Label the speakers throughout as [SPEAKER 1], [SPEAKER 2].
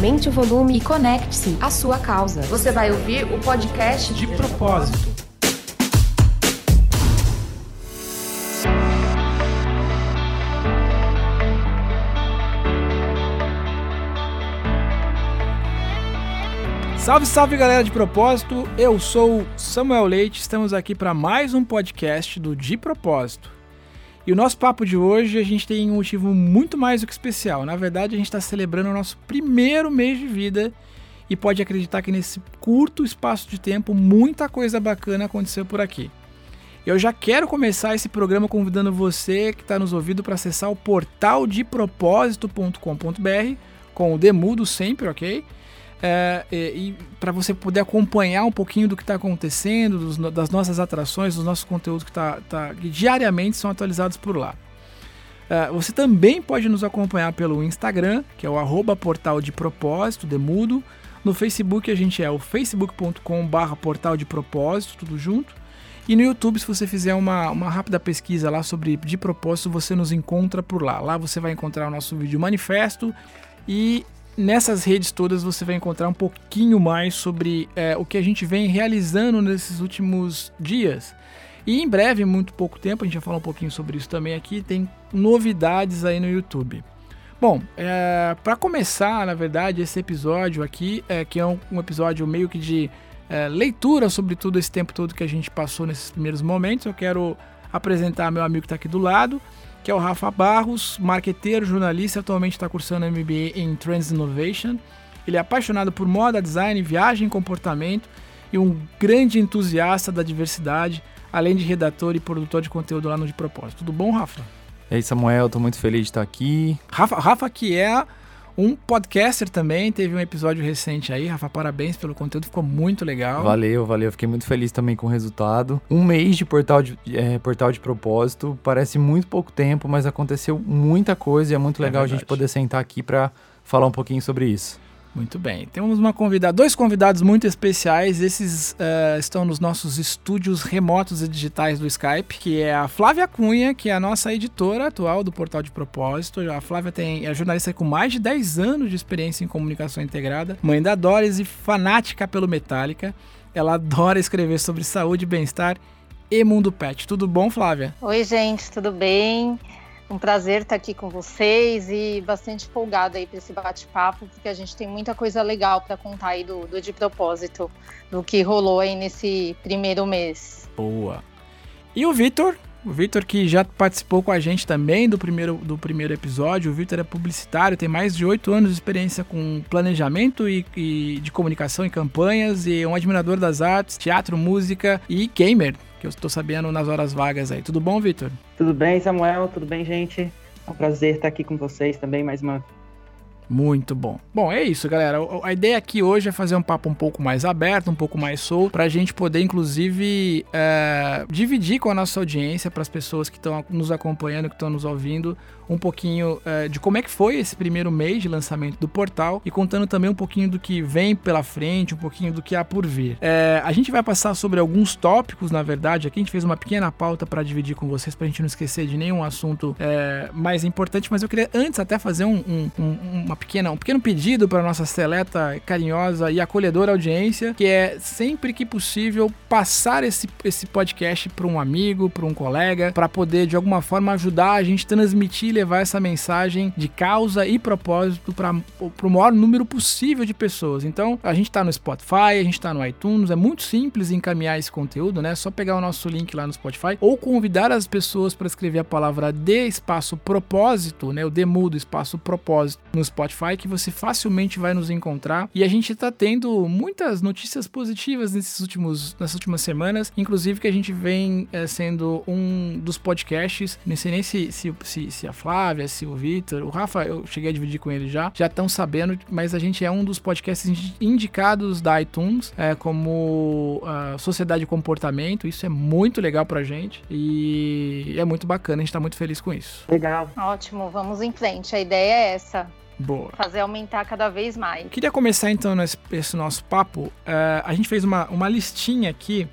[SPEAKER 1] Aumente o volume e conecte-se à sua causa. Você vai ouvir o podcast
[SPEAKER 2] De propósito. Salve, salve galera de propósito. Eu sou Samuel Leite. Estamos aqui para mais um podcast do De Propósito. E o nosso papo de hoje a gente tem um motivo muito mais do que especial. Na verdade, a gente está celebrando o nosso primeiro mês de vida e pode acreditar que nesse curto espaço de tempo muita coisa bacana aconteceu por aqui. Eu já quero começar esse programa convidando você que está nos ouvindo para acessar o portal de propósito.com.br com o Demudo sempre, ok? É, e, e para você poder acompanhar um pouquinho do que está acontecendo, dos, das nossas atrações, dos nossos conteúdos que, tá, tá, que diariamente são atualizados por lá. É, você também pode nos acompanhar pelo Instagram, que é o arroba portal de propósito, Demudo. No Facebook a gente é o facebook.com barra portal de propósito, tudo junto. E no YouTube, se você fizer uma, uma rápida pesquisa lá sobre de propósito, você nos encontra por lá. Lá você vai encontrar o nosso vídeo manifesto e nessas redes todas você vai encontrar um pouquinho mais sobre é, o que a gente vem realizando nesses últimos dias. E em breve, muito pouco tempo, a gente vai falar um pouquinho sobre isso também aqui, tem novidades aí no YouTube. Bom, é, para começar, na verdade, esse episódio aqui, é, que é um, um episódio meio que de é, leitura sobre tudo esse tempo todo que a gente passou nesses primeiros momentos, eu quero apresentar meu amigo que está aqui do lado, que é o Rafa Barros, marqueteiro, jornalista, atualmente está cursando MBA em Trends Innovation. Ele é apaixonado por moda, design, viagem e comportamento e um grande entusiasta da diversidade, além de redator e produtor de conteúdo lá no De Propósito. Tudo bom, Rafa?
[SPEAKER 3] E aí, Samuel, tô muito feliz de estar aqui.
[SPEAKER 2] Rafa, Rafa que é um podcaster também, teve um episódio recente aí. Rafa, parabéns pelo conteúdo, ficou muito legal.
[SPEAKER 3] Valeu, valeu. Fiquei muito feliz também com o resultado. Um mês de portal de, é, portal de propósito, parece muito pouco tempo, mas aconteceu muita coisa e é muito legal é a gente poder sentar aqui para falar um pouquinho sobre isso.
[SPEAKER 2] Muito bem. Temos uma convidada, dois convidados muito especiais. Esses uh, estão nos nossos estúdios remotos e digitais do Skype, que é a Flávia Cunha, que é a nossa editora atual do Portal de Propósito. A Flávia tem, é jornalista com mais de 10 anos de experiência em comunicação integrada, mãe da Doris e fanática pelo Metallica. Ela adora escrever sobre saúde, bem-estar e mundo pet. Tudo bom, Flávia?
[SPEAKER 4] Oi, gente, tudo bem? Um prazer estar aqui com vocês e bastante empolgada aí para esse bate-papo, porque a gente tem muita coisa legal para contar aí do, do de propósito, do que rolou aí nesse primeiro mês.
[SPEAKER 2] Boa. E o Vitor, o Vitor que já participou com a gente também do primeiro, do primeiro episódio. O Vitor é publicitário, tem mais de oito anos de experiência com planejamento e, e, de comunicação e campanhas, e é um admirador das artes, teatro, música e gamer que eu estou sabendo nas horas vagas aí. Tudo bom, Vitor?
[SPEAKER 5] Tudo bem, Samuel? Tudo bem, gente? É um prazer estar aqui com vocês também mais uma
[SPEAKER 2] muito bom. Bom, é isso, galera. A ideia aqui hoje é fazer um papo um pouco mais aberto, um pouco mais solto, para a gente poder, inclusive, é, dividir com a nossa audiência, para as pessoas que estão nos acompanhando, que estão nos ouvindo, um pouquinho é, de como é que foi esse primeiro mês de lançamento do portal e contando também um pouquinho do que vem pela frente, um pouquinho do que há por vir. É, a gente vai passar sobre alguns tópicos, na verdade. Aqui a gente fez uma pequena pauta para dividir com vocês, para a gente não esquecer de nenhum assunto é, mais importante, mas eu queria antes até fazer um, um, uma pequena, um pequeno pedido para nossa seleta, carinhosa e acolhedora audiência, que é sempre que possível passar esse, esse podcast para um amigo, para um colega, para poder de alguma forma ajudar a gente transmitir e levar essa mensagem de causa e propósito para o maior número possível de pessoas. Então, a gente está no Spotify, a gente está no iTunes, é muito simples encaminhar esse conteúdo, né? É só pegar o nosso link lá no Spotify ou convidar as pessoas para escrever a palavra de espaço propósito, né? O demudo espaço propósito no Spotify que você facilmente vai nos encontrar. E a gente está tendo muitas notícias positivas nesses últimos, nessas últimas semanas, inclusive que a gente vem é, sendo um dos podcasts, não sei nem se, se, se, se a Flávia, se o Vitor, o Rafa, eu cheguei a dividir com ele já, já estão sabendo, mas a gente é um dos podcasts indicados da iTunes é, como uh, Sociedade e Comportamento, isso é muito legal pra gente e é muito bacana, a gente tá muito feliz com isso.
[SPEAKER 4] Legal. Ótimo, vamos em frente, a ideia é essa.
[SPEAKER 2] Boa.
[SPEAKER 4] Fazer aumentar cada vez mais.
[SPEAKER 2] Queria começar então nesse, esse nosso papo. Uh, a gente fez uma, uma listinha aqui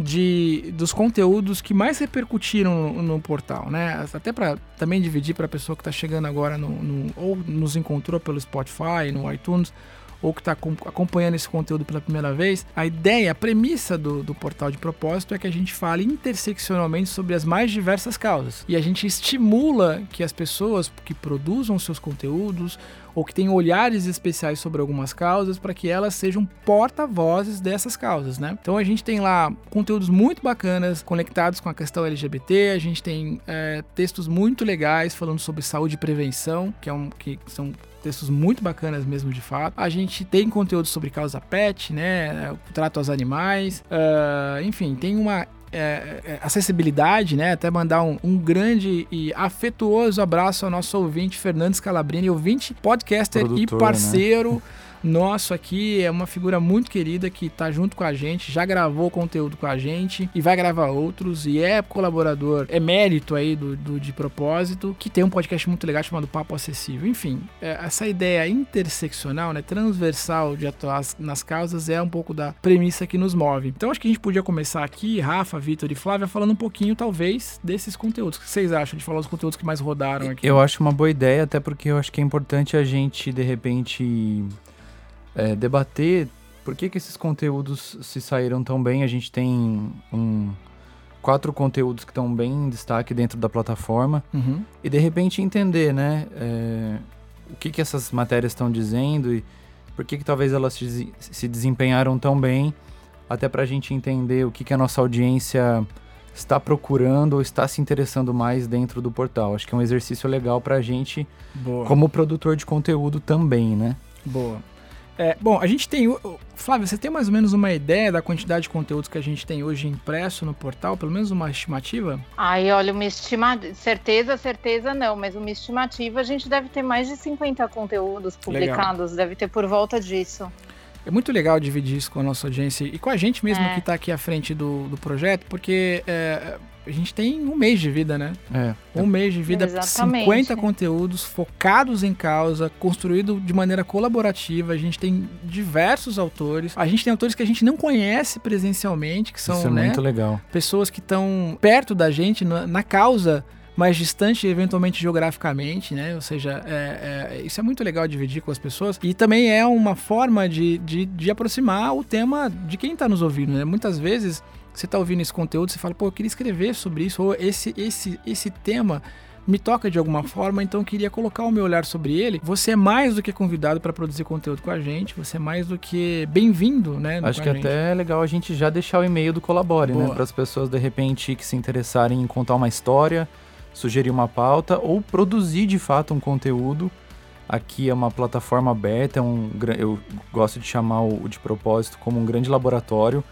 [SPEAKER 2] de dos conteúdos que mais repercutiram no, no portal, né? Até para também dividir para a pessoa que está chegando agora no, no, ou nos encontrou pelo Spotify, no iTunes ou que está acompanhando esse conteúdo pela primeira vez, a ideia, a premissa do, do portal de propósito é que a gente fale interseccionalmente sobre as mais diversas causas. E a gente estimula que as pessoas que produzam seus conteúdos ou que têm olhares especiais sobre algumas causas para que elas sejam porta-vozes dessas causas, né? Então a gente tem lá conteúdos muito bacanas conectados com a questão LGBT, a gente tem é, textos muito legais falando sobre saúde e prevenção, que, é um, que são textos muito bacanas mesmo de fato. A gente tem conteúdo sobre causa pet, né? Trato aos animais. Uh, enfim, tem uma é, é, acessibilidade, né? Até mandar um, um, grande e afetuoso abraço ao nosso ouvinte Fernandes Calabrini, ouvinte, podcaster Produtor, e parceiro. Né? nosso aqui, é uma figura muito querida que está junto com a gente, já gravou conteúdo com a gente e vai gravar outros e é colaborador, é mérito aí do, do De Propósito, que tem um podcast muito legal chamado Papo Acessível. Enfim, é, essa ideia interseccional, né, transversal de atuar nas causas é um pouco da premissa que nos move. Então acho que a gente podia começar aqui, Rafa, Vitor e Flávia, falando um pouquinho, talvez, desses conteúdos. O que vocês acham de falar os conteúdos que mais rodaram aqui?
[SPEAKER 3] Eu acho uma boa ideia, até porque eu acho que é importante a gente, de repente, é, debater por que, que esses conteúdos se saíram tão bem. A gente tem um, quatro conteúdos que estão bem em destaque dentro da plataforma
[SPEAKER 2] uhum.
[SPEAKER 3] e de repente entender, né, é, o que, que essas matérias estão dizendo e por que, que talvez elas se, se desempenharam tão bem, até para a gente entender o que, que a nossa audiência está procurando ou está se interessando mais dentro do portal. Acho que é um exercício legal para a gente,
[SPEAKER 2] Boa.
[SPEAKER 3] como produtor de conteúdo também, né?
[SPEAKER 2] Boa. É, bom, a gente tem. Flávio, você tem mais ou menos uma ideia da quantidade de conteúdos que a gente tem hoje impresso no portal? Pelo menos uma estimativa?
[SPEAKER 4] Ai, olha, uma estimativa. Certeza, certeza não, mas uma estimativa a gente deve ter mais de 50 conteúdos publicados, Legal. deve ter por volta disso.
[SPEAKER 2] É muito legal dividir isso com a nossa audiência e com a gente mesmo é. que está aqui à frente do, do projeto, porque é, a gente tem um mês de vida, né?
[SPEAKER 3] É.
[SPEAKER 2] Um mês de vida, Exatamente. 50 conteúdos focados em causa, construído de maneira colaborativa. A gente tem diversos autores. A gente tem autores que a gente não conhece presencialmente, que são
[SPEAKER 3] Isso é
[SPEAKER 2] né,
[SPEAKER 3] muito legal.
[SPEAKER 2] pessoas que estão perto da gente na, na causa mais distante, eventualmente geograficamente, né? Ou seja, é, é, isso é muito legal dividir com as pessoas. E também é uma forma de, de, de aproximar o tema de quem está nos ouvindo, né? Muitas vezes você está ouvindo esse conteúdo, você fala, pô, eu queria escrever sobre isso, ou esse, esse, esse tema me toca de alguma forma, então eu queria colocar o meu olhar sobre ele. Você é mais do que convidado para produzir conteúdo com a gente, você é mais do que bem-vindo, né?
[SPEAKER 3] Acho que até é legal a gente já deixar o e-mail do Colabore, né, Boa. né? Para as pessoas de repente que se interessarem em contar uma história, sugerir uma pauta ou produzir de fato um conteúdo. Aqui é uma plataforma aberta, é um, eu gosto de chamar o de propósito como um grande laboratório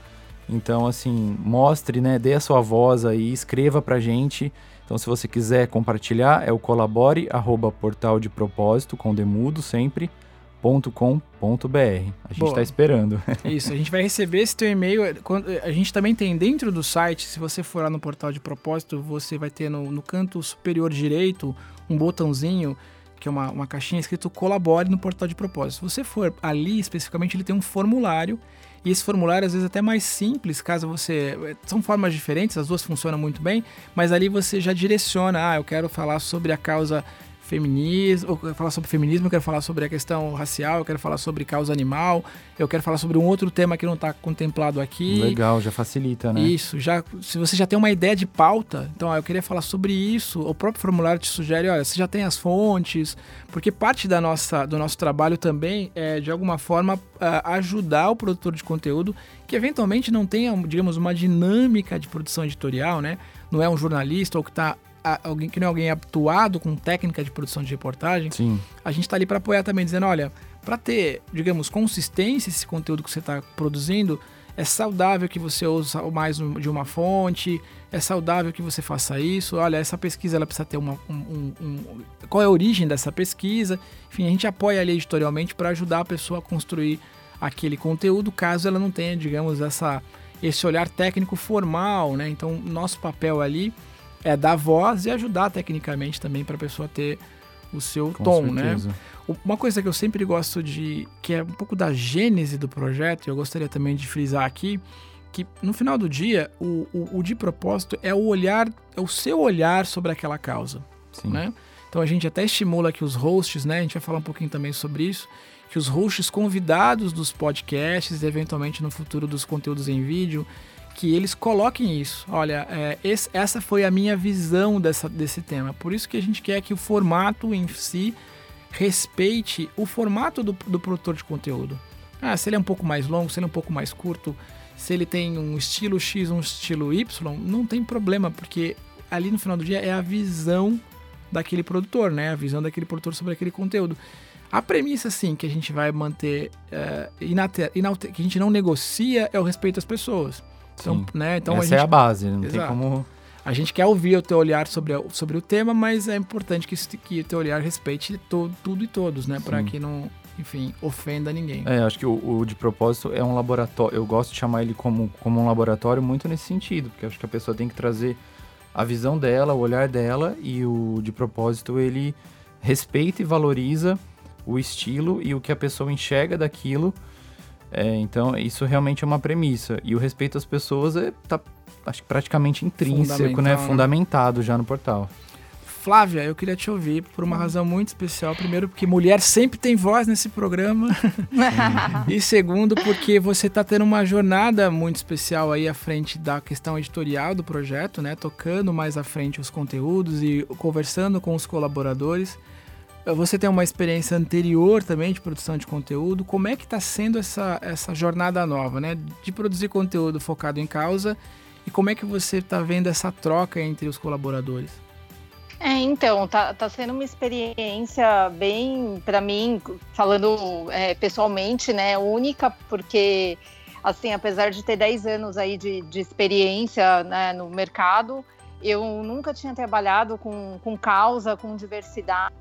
[SPEAKER 3] então, assim, mostre, né? Dê a sua voz aí, escreva pra gente. Então, se você quiser compartilhar, é o colabore, arroba portal de propósito, com demudo sempre, .com.br. A gente está esperando.
[SPEAKER 2] Isso, a gente vai receber esse teu e-mail. A gente também tem dentro do site, se você for lá no portal de propósito, você vai ter no, no canto superior direito um botãozinho que é uma, uma caixinha escrito colabore no portal de propósito. Se você for ali especificamente, ele tem um formulário e esse formulário, às vezes, é até mais simples, caso você. São formas diferentes, as duas funcionam muito bem, mas ali você já direciona, ah, eu quero falar sobre a causa feminismo, eu quero falar sobre feminismo, eu quero falar sobre a questão racial, eu quero falar sobre causa animal, eu quero falar sobre um outro tema que não está contemplado aqui.
[SPEAKER 3] Legal, já facilita, né?
[SPEAKER 2] Isso, já, se você já tem uma ideia de pauta, então ó, eu queria falar sobre isso, o próprio formulário te sugere, olha, você já tem as fontes, porque parte da nossa, do nosso trabalho também é, de alguma forma, ajudar o produtor de conteúdo que eventualmente não tenha, digamos, uma dinâmica de produção editorial, né? Não é um jornalista ou que está alguém que não é alguém atuado com técnica de produção de reportagem,
[SPEAKER 3] Sim.
[SPEAKER 2] a gente está ali para apoiar também, dizendo, olha, para ter, digamos, consistência esse conteúdo que você está produzindo, é saudável que você use mais de uma fonte, é saudável que você faça isso. Olha, essa pesquisa ela precisa ter uma. Um, um, um, qual é a origem dessa pesquisa? Enfim, a gente apoia ali editorialmente para ajudar a pessoa a construir aquele conteúdo, caso ela não tenha, digamos, essa, esse olhar técnico formal, né? Então, nosso papel ali é dar voz e ajudar tecnicamente também para a pessoa ter o seu
[SPEAKER 3] Com
[SPEAKER 2] tom, né?
[SPEAKER 3] certeza.
[SPEAKER 2] né? Uma coisa que eu sempre gosto de, que é um pouco da gênese do projeto, e eu gostaria também de frisar aqui, que no final do dia, o, o, o de propósito é o olhar, é o seu olhar sobre aquela causa,
[SPEAKER 3] Sim.
[SPEAKER 2] né? Então a gente até estimula que os hosts, né? A gente vai falar um pouquinho também sobre isso, que os hosts convidados dos podcasts, eventualmente no futuro dos conteúdos em vídeo, que eles coloquem isso. Olha, é, esse, essa foi a minha visão dessa, desse tema. Por isso que a gente quer que o formato em si respeite o formato do, do produtor de conteúdo. Ah, se ele é um pouco mais longo, se ele é um pouco mais curto, se ele tem um estilo X, um estilo Y, não tem problema, porque ali no final do dia é a visão daquele produtor, né? A visão daquele produtor sobre aquele conteúdo. A premissa, sim, que a gente vai manter, é, inater, inater, que a gente não negocia, é o respeito às pessoas. Então, né? então
[SPEAKER 3] Essa
[SPEAKER 2] a gente,
[SPEAKER 3] é a base, não tem
[SPEAKER 2] Exato.
[SPEAKER 3] como.
[SPEAKER 2] A gente quer ouvir o teu olhar sobre, a- sobre o tema, mas é importante que, que o teu olhar respeite to, tudo e todos, né? Para que não, enfim, ofenda ninguém.
[SPEAKER 3] É, acho que o, o de propósito é um laboratório. Eu gosto de chamar ele como, como um laboratório muito nesse sentido, porque acho que a pessoa tem que trazer a visão dela, o olhar dela, e o de propósito ele respeita e valoriza o estilo e o que a pessoa enxerga daquilo. É, então, isso realmente é uma premissa. E o respeito às pessoas é, tá, acho que praticamente intrínseco, né?
[SPEAKER 2] né?
[SPEAKER 3] Fundamentado já no portal.
[SPEAKER 2] Flávia, eu queria te ouvir por uma razão muito especial. Primeiro, porque mulher sempre tem voz nesse programa. e segundo, porque você está tendo uma jornada muito especial aí à frente da questão editorial do projeto, né? Tocando mais à frente os conteúdos e conversando com os colaboradores. Você tem uma experiência anterior também de produção de conteúdo. Como é que está sendo essa, essa jornada nova, né? De produzir conteúdo focado em causa e como é que você está vendo essa troca entre os colaboradores?
[SPEAKER 4] É, então, tá, tá sendo uma experiência bem, para mim, falando é, pessoalmente, né, única, porque, assim, apesar de ter 10 anos aí de, de experiência né, no mercado, eu nunca tinha trabalhado com, com causa, com diversidade,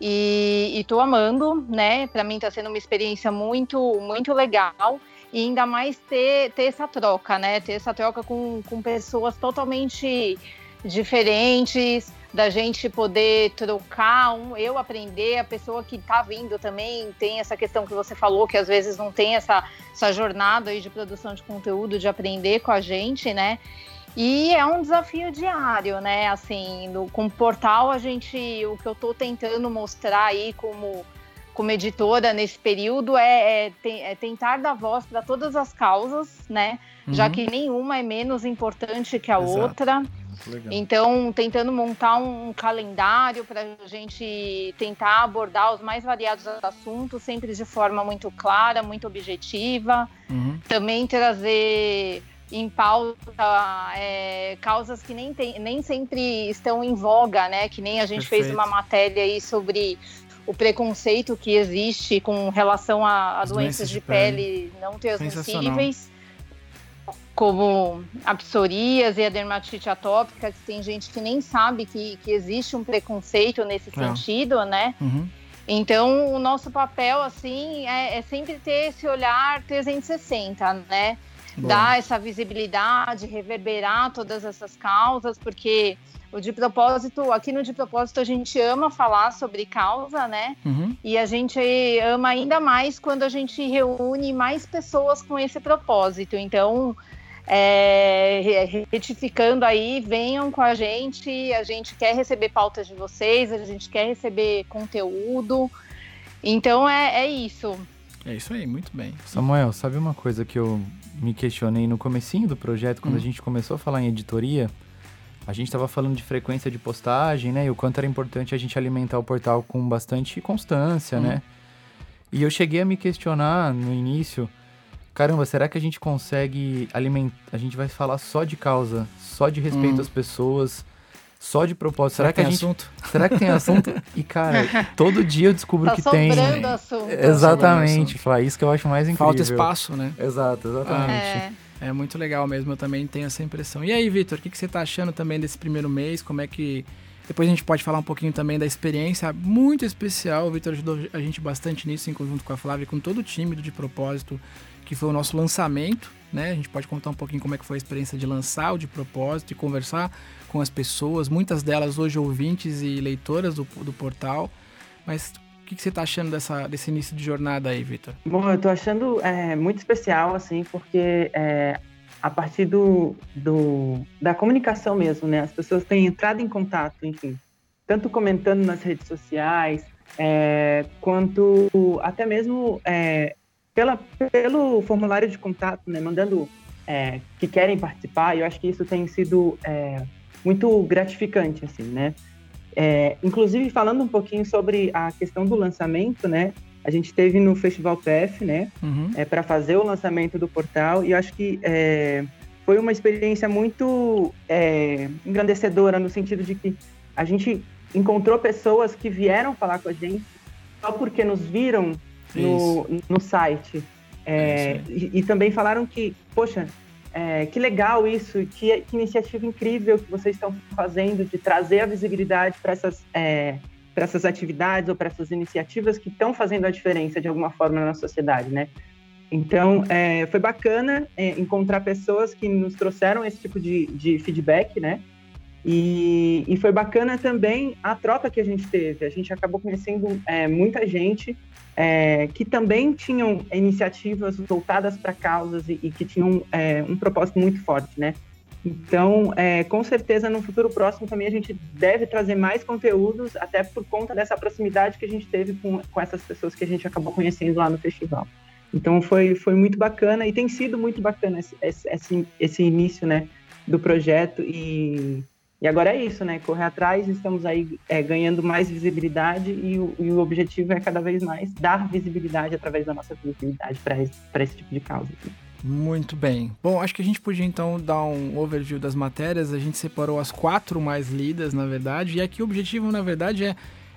[SPEAKER 4] e, e tô amando, né, para mim tá sendo uma experiência muito, muito legal, e ainda mais ter, ter essa troca, né, ter essa troca com, com pessoas totalmente diferentes, da gente poder trocar, um, eu aprender, a pessoa que está vindo também tem essa questão que você falou, que às vezes não tem essa, essa jornada aí de produção de conteúdo, de aprender com a gente, né? E é um desafio diário, né? Assim, no, com o portal, a gente, o que eu estou tentando mostrar aí como, como editora nesse período é, é, é tentar dar voz para todas as causas, né? Já
[SPEAKER 2] Uhum.
[SPEAKER 4] que nenhuma é menos importante que a
[SPEAKER 2] Exato.
[SPEAKER 4] outra.
[SPEAKER 3] Legal.
[SPEAKER 4] Então, tentando montar um calendário para a gente tentar abordar os mais variados assuntos, sempre de forma muito clara, muito objetiva.
[SPEAKER 2] Uhum.
[SPEAKER 4] Também trazer em pauta é, causas que nem, tem, nem sempre estão em voga, né? Que nem a gente fez
[SPEAKER 2] Perfeito.
[SPEAKER 4] uma matéria aí sobre o preconceito que existe com relação a, a
[SPEAKER 2] As
[SPEAKER 4] doenças,
[SPEAKER 2] doenças
[SPEAKER 4] de,
[SPEAKER 2] de
[SPEAKER 4] pele, não transmissíveis como a psoríase e a dermatite atópica, que tem gente que nem sabe que, que existe um preconceito nesse
[SPEAKER 2] É.
[SPEAKER 4] sentido, né?
[SPEAKER 2] Uhum.
[SPEAKER 4] Então, o nosso papel, assim, é, é sempre ter esse olhar 360, né? Dar essa visibilidade, reverberar todas essas causas, porque o de propósito, aqui no de propósito, a gente ama falar sobre causa, né?
[SPEAKER 2] Uhum.
[SPEAKER 4] E a gente ama ainda mais quando a gente reúne mais pessoas com esse propósito. Então, é, retificando aí, venham com a gente. A gente quer receber pautas de vocês, a gente quer receber conteúdo. Então é, é isso.
[SPEAKER 2] É isso aí, muito bem.
[SPEAKER 3] Samuel, sabe uma coisa que eu me questionei no comecinho do projeto, quando hum. a gente começou a falar em editoria? A gente estava falando de frequência de postagem, né? E o quanto era importante a gente alimentar o portal com bastante constância, hum. né? E eu cheguei a me questionar no início caramba, será que a gente consegue alimentar. A gente vai falar só de causa, só de respeito hum. às pessoas, só de propósito. Será, será que, a gente. Assunto? Será que tem assunto? E, cara, todo dia eu descubro
[SPEAKER 4] tá
[SPEAKER 3] que tem.
[SPEAKER 4] Assunto.
[SPEAKER 3] Exatamente, Falar isso que eu acho mais incrível.
[SPEAKER 2] Falta espaço, né?
[SPEAKER 3] Exato, exatamente.
[SPEAKER 2] É. é muito legal mesmo, eu também tenho essa impressão. E aí, Vitor, o que, que você tá achando também desse primeiro mês? Como é que. Depois a gente pode falar um pouquinho também da experiência muito especial. O Vitor ajudou a gente bastante nisso, em conjunto com a Flávia, com todo o time do De Propósito que foi o nosso lançamento, né? A gente pode contar um pouquinho como é que foi a experiência de lançar o de propósito e conversar com as pessoas, muitas delas hoje ouvintes e leitoras do, do portal. Mas o que, que você está achando dessa, desse início de jornada aí, Vitor?
[SPEAKER 5] Bom, eu estou achando é, muito especial, assim, porque é, a partir do, do, da comunicação mesmo, né? As pessoas têm entrado em contato, enfim, tanto comentando nas redes sociais, é, quanto até mesmo é, pela, pelo formulário de contato, né, mandando é, que querem participar, eu acho que isso tem sido é, muito gratificante, assim, né? É, inclusive, falando um pouquinho sobre a questão do lançamento, né? A gente teve no Festival PF, né? Uhum. É, para fazer o lançamento do portal, e eu acho que é, foi uma experiência muito é, engrandecedora, no sentido de que a gente encontrou pessoas que vieram falar com a gente só porque nos viram no, no site. É, é e, e, também falaram que, poxa, é, que legal isso, que, que, iniciativa incrível que vocês estão fazendo de trazer a visibilidade para essas, é, essas atividades ou para essas iniciativas que estão fazendo a diferença de alguma forma na sociedade, né? Então, é, foi bacana é, encontrar pessoas que nos trouxeram esse tipo de, de feedback, né? E, e, foi bacana também a troca que a gente teve. A gente acabou conhecendo é, muita gente é, que também tinham iniciativas voltadas para causas e, e, que tinham é, um propósito muito forte, né? Então, é, com certeza, no futuro próximo também a gente deve trazer mais conteúdos, até por conta dessa proximidade que a gente teve com, com essas pessoas que a gente acabou conhecendo lá no festival. Então, foi, foi muito bacana e tem sido muito bacana esse, esse, esse início, né, do projeto e e agora é isso, né? Correr atrás, estamos aí é, ganhando mais visibilidade e o, e o, objetivo é cada vez mais dar visibilidade através da nossa visibilidade para esse, esse tipo de causa.
[SPEAKER 2] Muito bem. Bom, acho que a gente podia então dar um overview das matérias. A gente separou as quatro mais lidas, na verdade, e aqui o objetivo, na verdade, é,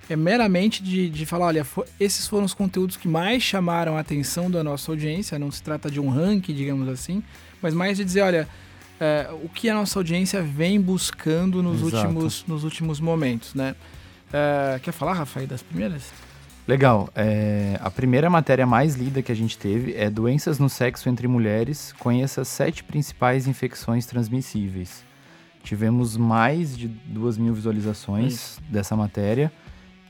[SPEAKER 2] é meramente de, de falar: olha, for, esses foram os conteúdos que mais chamaram a atenção da nossa audiência. Não se trata de um ranking, digamos assim, mas mais de dizer: olha é, o que a nossa audiência vem buscando nos, últimos, nos últimos momentos, né? É, quer falar, Rafael, das primeiras?
[SPEAKER 3] Legal. É, a primeira matéria mais lida que a gente teve é Doenças no Sexo entre Mulheres. Conheça as sete principais infecções transmissíveis. Tivemos mais de duas mil visualizações Isso. dessa matéria.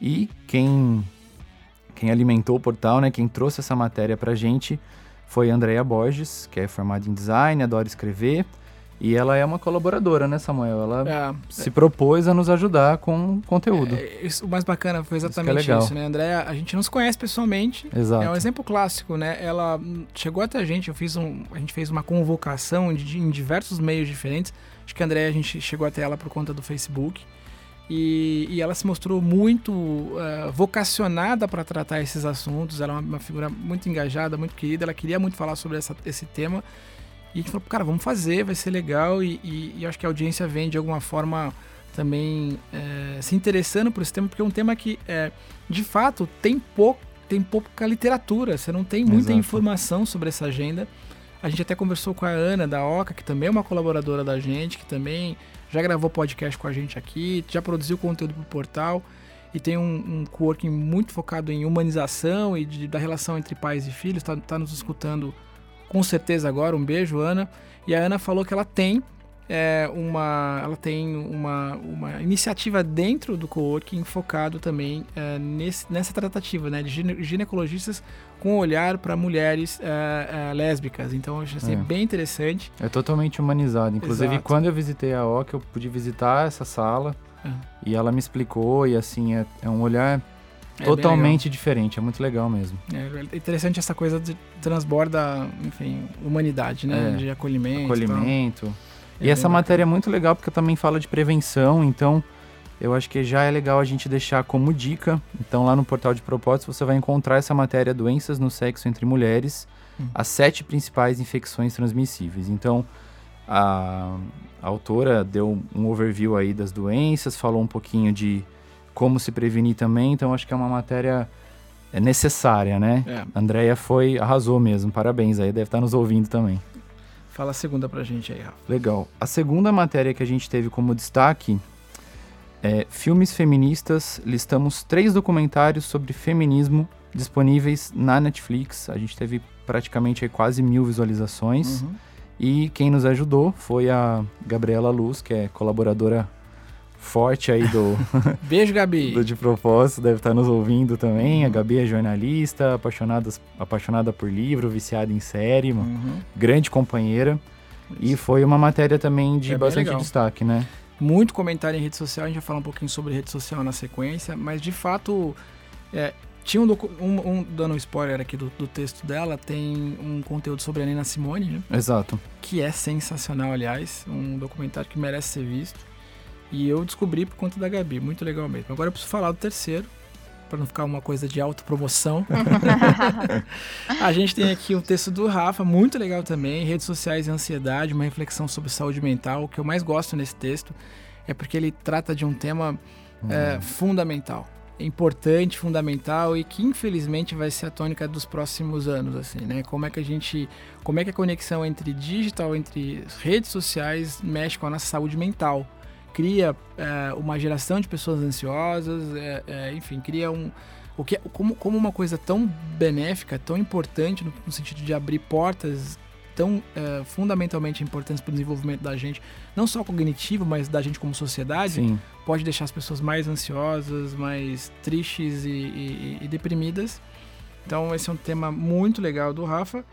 [SPEAKER 3] E quem, quem alimentou o portal, né, quem trouxe essa matéria pra gente foi a Andrea Borges, que é formada em design, adora escrever e ela é uma colaboradora, né, Samuel? Ela é, se propôs a nos ajudar com conteúdo.
[SPEAKER 2] É, isso, o mais bacana foi exatamente isso, é isso, né, André? A gente não se conhece pessoalmente.
[SPEAKER 3] Exato.
[SPEAKER 2] É um exemplo clássico, né? Ela chegou até a gente, eu fiz um, a gente fez uma convocação de, em diversos meios diferentes. Acho que a André, a gente chegou até ela por conta do Facebook. E, e ela se mostrou muito uh, vocacionada para tratar esses assuntos. Ela é uma, uma, figura muito engajada, muito querida. Ela queria muito falar sobre essa, esse tema. E a gente falou, cara, vamos fazer, vai ser legal. E, e, e acho que a audiência vem de alguma forma também é, se interessando por esse tema, porque é um tema que, é, de fato, tem, pouco, tem pouca literatura. Você não tem muita Exato. informação sobre essa agenda. A gente até conversou com a Ana da Oca, que também é uma colaboradora da gente, que também já gravou podcast com a gente aqui, já produziu conteúdo para o portal e tem um, um coworking muito focado em humanização e de, da relação entre pais e filhos, está tá nos escutando com certeza agora. Um beijo, Ana. E a Ana falou que ela tem é, uma, ela tem uma, uma iniciativa dentro do coworking focado também é, nesse, nessa tratativa, né, de gine, ginecologistas com olhar para mulheres é, é, lésbicas. Então, eu achei assim,
[SPEAKER 3] É.
[SPEAKER 2] bem interessante.
[SPEAKER 3] É totalmente humanizado. Inclusive,
[SPEAKER 2] Exato.
[SPEAKER 3] quando eu visitei a OC, eu pude visitar essa sala
[SPEAKER 2] É.
[SPEAKER 3] e ela me explicou, e assim, é um olhar
[SPEAKER 2] É
[SPEAKER 3] totalmente diferente. É muito legal mesmo.
[SPEAKER 2] É interessante essa coisa de transborda, enfim, humanidade, né?
[SPEAKER 3] É.
[SPEAKER 2] De acolhimento.
[SPEAKER 3] Acolhimento.
[SPEAKER 2] É
[SPEAKER 3] e essa matéria é muito legal porque também fala de prevenção, então eu acho que já é legal a gente deixar como dica. Então, lá no portal de propósitos, você vai encontrar essa matéria Doenças no Sexo entre Mulheres,
[SPEAKER 2] Hum.
[SPEAKER 3] as sete principais infecções transmissíveis. Então, a, a autora deu um overview aí das doenças, falou um pouquinho de como se prevenir também, então acho que é uma matéria é necessária, né?
[SPEAKER 2] É.
[SPEAKER 3] Andréia foi, arrasou mesmo, parabéns aí, deve estar nos ouvindo também.
[SPEAKER 2] Fala a segunda pra gente aí, Rafa.
[SPEAKER 3] Legal. A segunda matéria que a gente teve como destaque é Filmes Feministas. Listamos três documentários sobre feminismo disponíveis na Netflix. A gente teve praticamente aí quase mil visualizações.
[SPEAKER 2] Uhum.
[SPEAKER 3] E quem nos ajudou foi a Gabriela Luz, que é colaboradora forte aí do,
[SPEAKER 2] Beijo, Gabi.
[SPEAKER 3] do De Propósito, deve estar nos ouvindo também. A Gabi é jornalista, apaixonada, apaixonada por livro, viciada em série,
[SPEAKER 2] Uhum.
[SPEAKER 3] grande companheira. E foi uma matéria também de
[SPEAKER 2] É
[SPEAKER 3] bastante
[SPEAKER 2] legal.
[SPEAKER 3] destaque, né?
[SPEAKER 2] Muito comentário em rede social, a gente vai falar um pouquinho sobre rede social na sequência, mas de fato, é, tinha um, um, um- dando um spoiler aqui do, do texto dela, tem um conteúdo sobre a Nina Simone, né?
[SPEAKER 3] Exato.
[SPEAKER 2] que é sensacional, aliás, um documentário que merece ser visto. E eu descobri por conta da Gabi, muito legal mesmo. Agora eu preciso falar do terceiro, para não ficar uma coisa de autopromoção. a gente tem aqui o texto do Rafa, muito legal também, redes sociais e ansiedade, uma reflexão sobre saúde mental. O que eu mais gosto nesse texto é porque ele trata de um tema é, fundamental, importante, fundamental e que infelizmente vai ser a tônica dos próximos anos, assim, né? Como é que a gente, como é que a conexão entre digital, entre redes sociais mexe com a nossa saúde mental? Cria é, uma geração de pessoas ansiosas, é, é, enfim, cria um o que como, como uma coisa tão benéfica, tão importante no, no sentido de abrir portas tão é, fundamentalmente importantes para o desenvolvimento da gente, não só cognitivo, mas da gente como sociedade,
[SPEAKER 3] Sim.
[SPEAKER 2] pode deixar as pessoas mais ansiosas, mais tristes e, e- e deprimidas. Então esse é um tema muito legal do Rafa,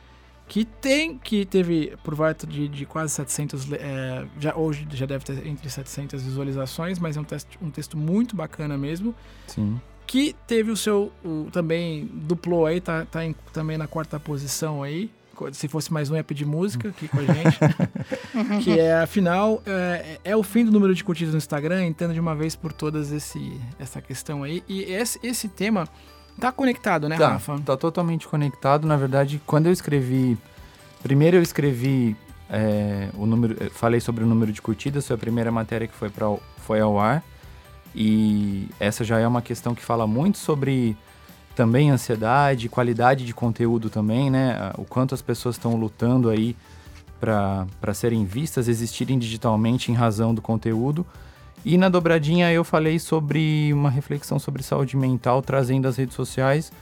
[SPEAKER 2] que tem, que teve por volta de, de quase 700, le- é, já, hoje já deve ter entre 700 visualizações, mas é um texto, um texto muito bacana mesmo,
[SPEAKER 3] Sim.
[SPEAKER 2] que teve o seu, o- também duplou aí, tá, tá em- também na quarta posição aí, se fosse mais um ia pedir música aqui com a gente, que é, afinal, é, é o fim do número de curtidas no Instagram, entenda de uma vez por todas esse, essa questão aí, e esse, esse tema tá conectado, né,
[SPEAKER 3] Tá,
[SPEAKER 2] Rafa?
[SPEAKER 3] tá totalmente conectado. Na verdade, quando eu escrevi. Primeiro eu escrevi é, o número. Falei sobre o número de curtidas, foi a primeira matéria que foi, pra, foi ao ar. E essa já é uma questão que fala muito sobre também ansiedade, qualidade de conteúdo também, né? O quanto as pessoas estão lutando aí para serem vistas, existirem digitalmente em razão do conteúdo. E na dobradinha eu falei sobre uma reflexão sobre saúde mental, trazendo as redes sociais.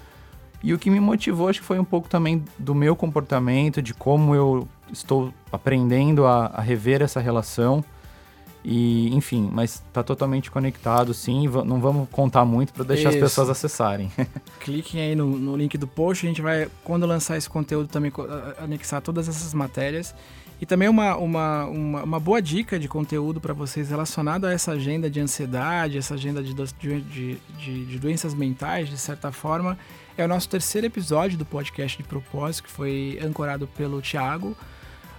[SPEAKER 3] E o que me motivou, acho que foi um pouco também do meu comportamento, de como eu estou aprendendo a, a rever essa relação. E, enfim, mas tá totalmente conectado, sim. Não vamos contar muito para deixar
[SPEAKER 2] Isso.
[SPEAKER 3] as pessoas acessarem.
[SPEAKER 2] Cliquem aí no, no link do post, a gente vai, quando lançar esse conteúdo, também anexar todas essas matérias. E também uma, uma, uma, uma boa dica de conteúdo para vocês relacionado a essa agenda de ansiedade, essa agenda de, de, de, de- doenças mentais, de certa forma, é o nosso terceiro episódio do podcast de propósito, que foi ancorado pelo Thiago,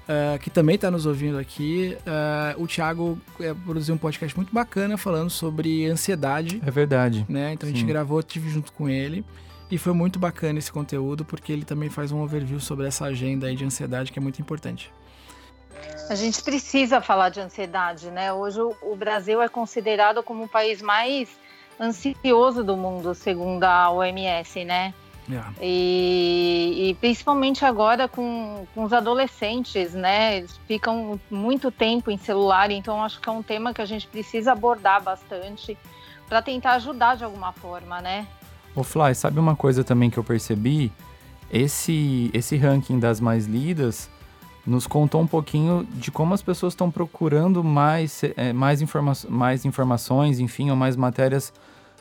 [SPEAKER 2] ah, que também está nos ouvindo aqui. Ah, o Thiago eh, produziu um podcast muito bacana falando sobre ansiedade
[SPEAKER 3] É verdade.
[SPEAKER 2] né? Então a gente
[SPEAKER 3] Sim.
[SPEAKER 2] gravou, tive junto com ele. E foi muito bacana esse conteúdo, porque ele também faz um overview sobre essa agenda aí de ansiedade que é muito importante.
[SPEAKER 4] A gente precisa falar de ansiedade, né? Hoje o, o Brasil é considerado como o país mais ansioso do mundo, segundo a OMS, né?
[SPEAKER 2] Yeah.
[SPEAKER 4] E, e principalmente agora com, com os adolescentes, né? Eles ficam muito tempo em celular, então acho que é um tema que a gente precisa abordar bastante para tentar ajudar de alguma forma, né?
[SPEAKER 3] Ô Fly, sabe uma coisa também que eu percebi? Esse, esse ranking das mais lidas nos contou um pouquinho de como as pessoas estão procurando mais, é, mais, informa mais informações, enfim, ou mais matérias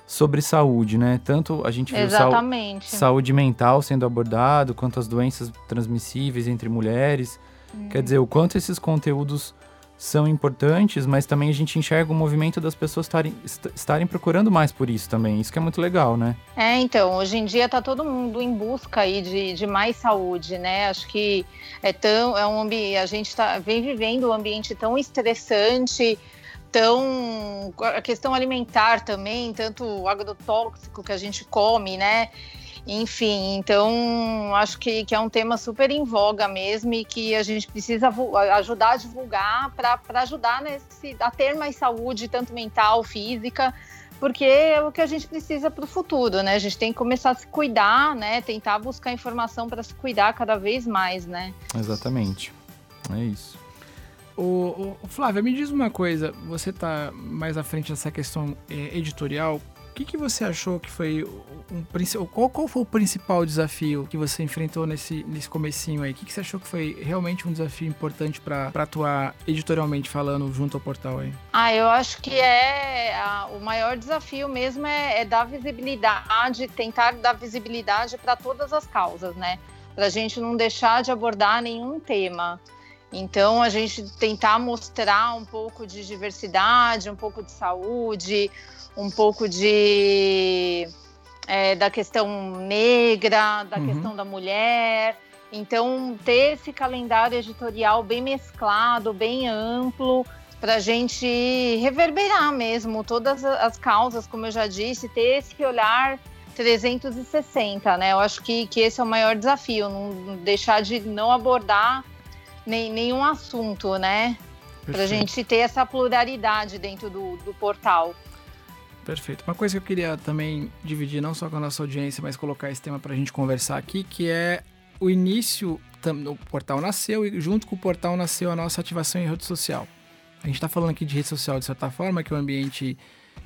[SPEAKER 3] sobre saúde, né? Tanto a gente viu
[SPEAKER 4] Exatamente.
[SPEAKER 3] saúde mental sendo abordado, quanto as doenças transmissíveis entre mulheres. Hum. Quer dizer, o quanto esses conteúdos são importantes, mas também a gente enxerga o movimento das pessoas estarem, estarem procurando mais por isso também. Isso que é muito legal, né?
[SPEAKER 4] É, então, hoje em dia está todo mundo em busca aí de, de mais saúde, né? Acho que é tão, é um ambiente, a gente tá, vem vivendo um ambiente tão estressante, tão a questão alimentar também, tanto agrotóxico que a gente come, né? Enfim, então acho que, que é um tema super em voga mesmo e que a gente precisa ajudar a divulgar para ajudar nesse, a ter mais saúde, tanto mental, física, porque é o que a gente precisa para o futuro, né? A gente tem que começar a se cuidar, né? Tentar buscar informação para se cuidar cada vez mais, né?
[SPEAKER 3] Exatamente. É isso.
[SPEAKER 2] O, o, Flávia, me diz uma coisa, você está mais à frente dessa questão é, editorial. Que, que você achou que foi um qual, qual foi o principal desafio que você enfrentou nesse, nesse comecinho aí? O que, que você achou que foi realmente um desafio importante para atuar editorialmente falando junto ao portal aí?
[SPEAKER 4] Ah, eu acho que é a, o maior desafio mesmo é, é dar visibilidade, tentar dar visibilidade para todas as causas, né? Para a gente não deixar de abordar nenhum tema. Então, a gente tentar mostrar um pouco de diversidade, um pouco de saúde, um pouco de é, da questão negra, da uhum. questão da mulher. Então, ter esse calendário editorial bem mesclado, bem amplo, para a gente reverberar mesmo todas as causas, como eu já disse, ter esse olhar 360, né? Eu acho que, que esse é o maior desafio, não deixar de não abordar nem, nenhum assunto, né? Para a gente ter essa pluralidade dentro do, do portal.
[SPEAKER 2] Perfeito. Uma coisa que eu queria também dividir, não só com a nossa audiência, mas colocar esse tema para a gente conversar aqui, que é o início, o portal nasceu e junto com o portal nasceu a nossa ativação em rede social. A gente está falando aqui de rede social de certa forma, que é um ambiente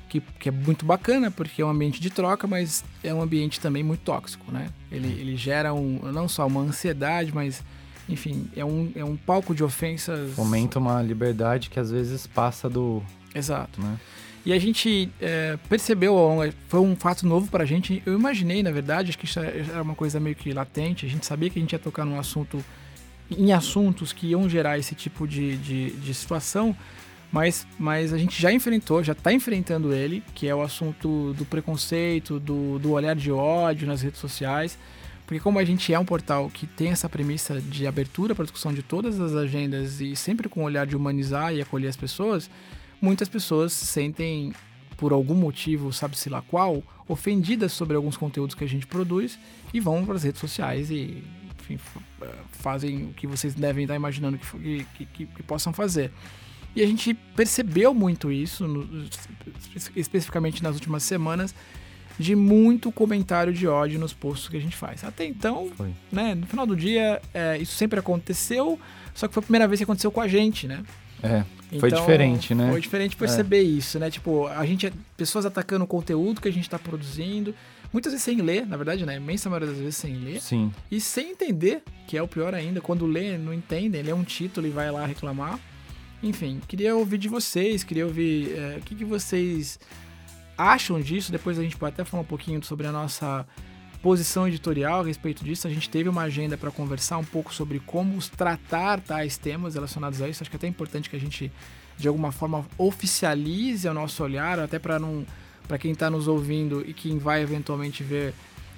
[SPEAKER 2] que, que, é muito bacana, porque é um ambiente de troca, mas é um ambiente também muito tóxico, né? Ele, ele gera um, não só uma ansiedade, mas enfim, é um, é um palco de ofensas.
[SPEAKER 3] Fomenta uma liberdade que às vezes passa do.
[SPEAKER 2] Exato. Né? E a gente é, percebeu, foi um fato novo pra gente. Eu imaginei, na verdade, acho que isso era uma coisa meio que latente. A gente sabia que a gente ia tocar num assunto, em assuntos que iam gerar esse tipo de, de, de situação, mas, mas a gente já enfrentou, já está enfrentando ele, que é o assunto do preconceito, do, do olhar de ódio nas redes sociais. Porque como a gente é um portal que tem essa premissa de abertura para discussão de todas as agendas e sempre com o olhar de humanizar e acolher as pessoas, muitas pessoas se sentem, por algum motivo, sabe-se lá qual, ofendidas sobre alguns conteúdos que a gente produz e vão para as redes sociais e enfim, fazem o que vocês devem estar imaginando que, que, que, que possam fazer. E a gente percebeu muito isso, no, especificamente nas últimas semanas, de muito comentário de ódio nos posts que a gente faz. Até então, foi. né, no final do dia, é, isso sempre aconteceu, só que foi a primeira vez que aconteceu com a gente, né?
[SPEAKER 3] É, foi então, diferente, né?
[SPEAKER 2] Foi diferente perceber é. isso, né? Tipo, a gente, pessoas atacando o conteúdo que a gente está produzindo, muitas vezes sem ler, na verdade, né? Imensa maioria das vezes sem ler.
[SPEAKER 3] Sim.
[SPEAKER 2] E sem entender, que é o pior ainda, quando lê, não entendem, lê um título e vai lá reclamar. Enfim, queria ouvir de vocês, queria ouvir é, o que, que vocês acham disso. Depois a gente pode até falar um pouquinho sobre a nossa posição editorial a respeito disso. A gente teve uma agenda para conversar um pouco sobre como tratar tais temas relacionados a isso. Acho que é até importante que a gente, de alguma forma, oficialize o nosso olhar, até para não para quem está nos ouvindo e quem vai eventualmente ver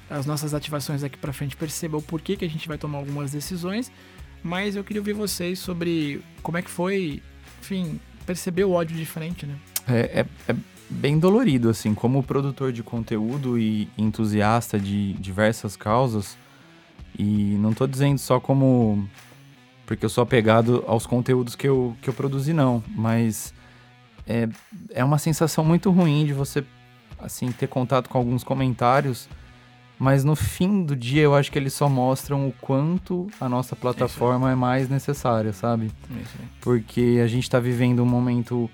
[SPEAKER 2] as nossas ativações daqui para frente perceba o porquê que a gente vai tomar algumas decisões. Mas eu queria ouvir vocês sobre como é que foi, enfim, perceber o ódio diferente, né?
[SPEAKER 3] É, é, é bem dolorido, assim, como produtor de conteúdo e entusiasta de diversas causas. E não tô dizendo só como. Porque eu sou apegado aos conteúdos que eu, que eu produzi, não. Mas é, é uma sensação muito ruim de você, assim, ter contato com alguns comentários. Mas no fim do dia eu acho que eles só mostram o quanto a nossa plataforma é mais necessária, sabe? Porque a gente tá vivendo um momento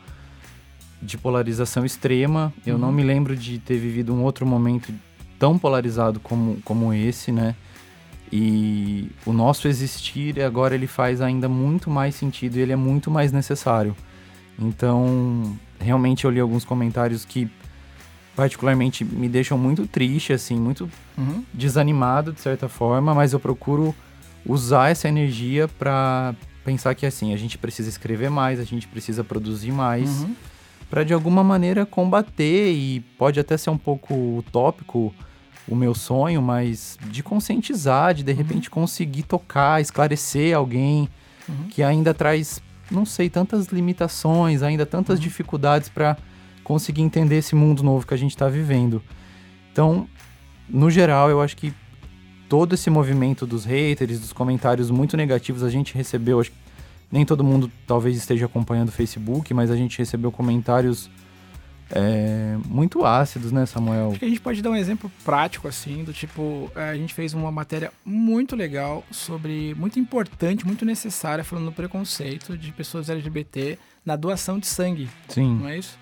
[SPEAKER 3] de polarização extrema. Eu não uhum. me lembro de ter vivido um outro momento tão polarizado como, como esse, né? E o nosso existir agora ele faz ainda muito mais sentido e ele é muito mais necessário. Então, realmente eu li alguns comentários que particularmente me deixam muito triste, assim, muito
[SPEAKER 2] Uhum.
[SPEAKER 3] desanimado de certa forma, mas eu procuro usar essa energia para pensar que assim, a gente precisa escrever mais, a gente precisa produzir mais,
[SPEAKER 2] Uhum.
[SPEAKER 3] Para de alguma maneira combater e pode até ser um pouco utópico o meu sonho, mas de conscientizar, de de repente conseguir tocar, esclarecer alguém
[SPEAKER 2] Uhum.
[SPEAKER 3] que ainda traz, não sei, tantas limitações, ainda tantas dificuldades para conseguir entender esse mundo novo que a gente está vivendo. Então, no geral, eu acho que todo esse movimento dos haters, dos comentários muito negativos, a gente recebeu, acho que nem todo mundo talvez esteja acompanhando o Facebook, mas a gente recebeu comentários é, muito ácidos, né, Samuel?
[SPEAKER 2] Acho que a gente pode dar um exemplo prático, assim, do tipo, eh, a gente fez uma matéria muito legal sobre, muito importante, muito necessária, falando do preconceito de pessoas LGBT na doação de sangue,
[SPEAKER 3] Sim.
[SPEAKER 2] não é isso?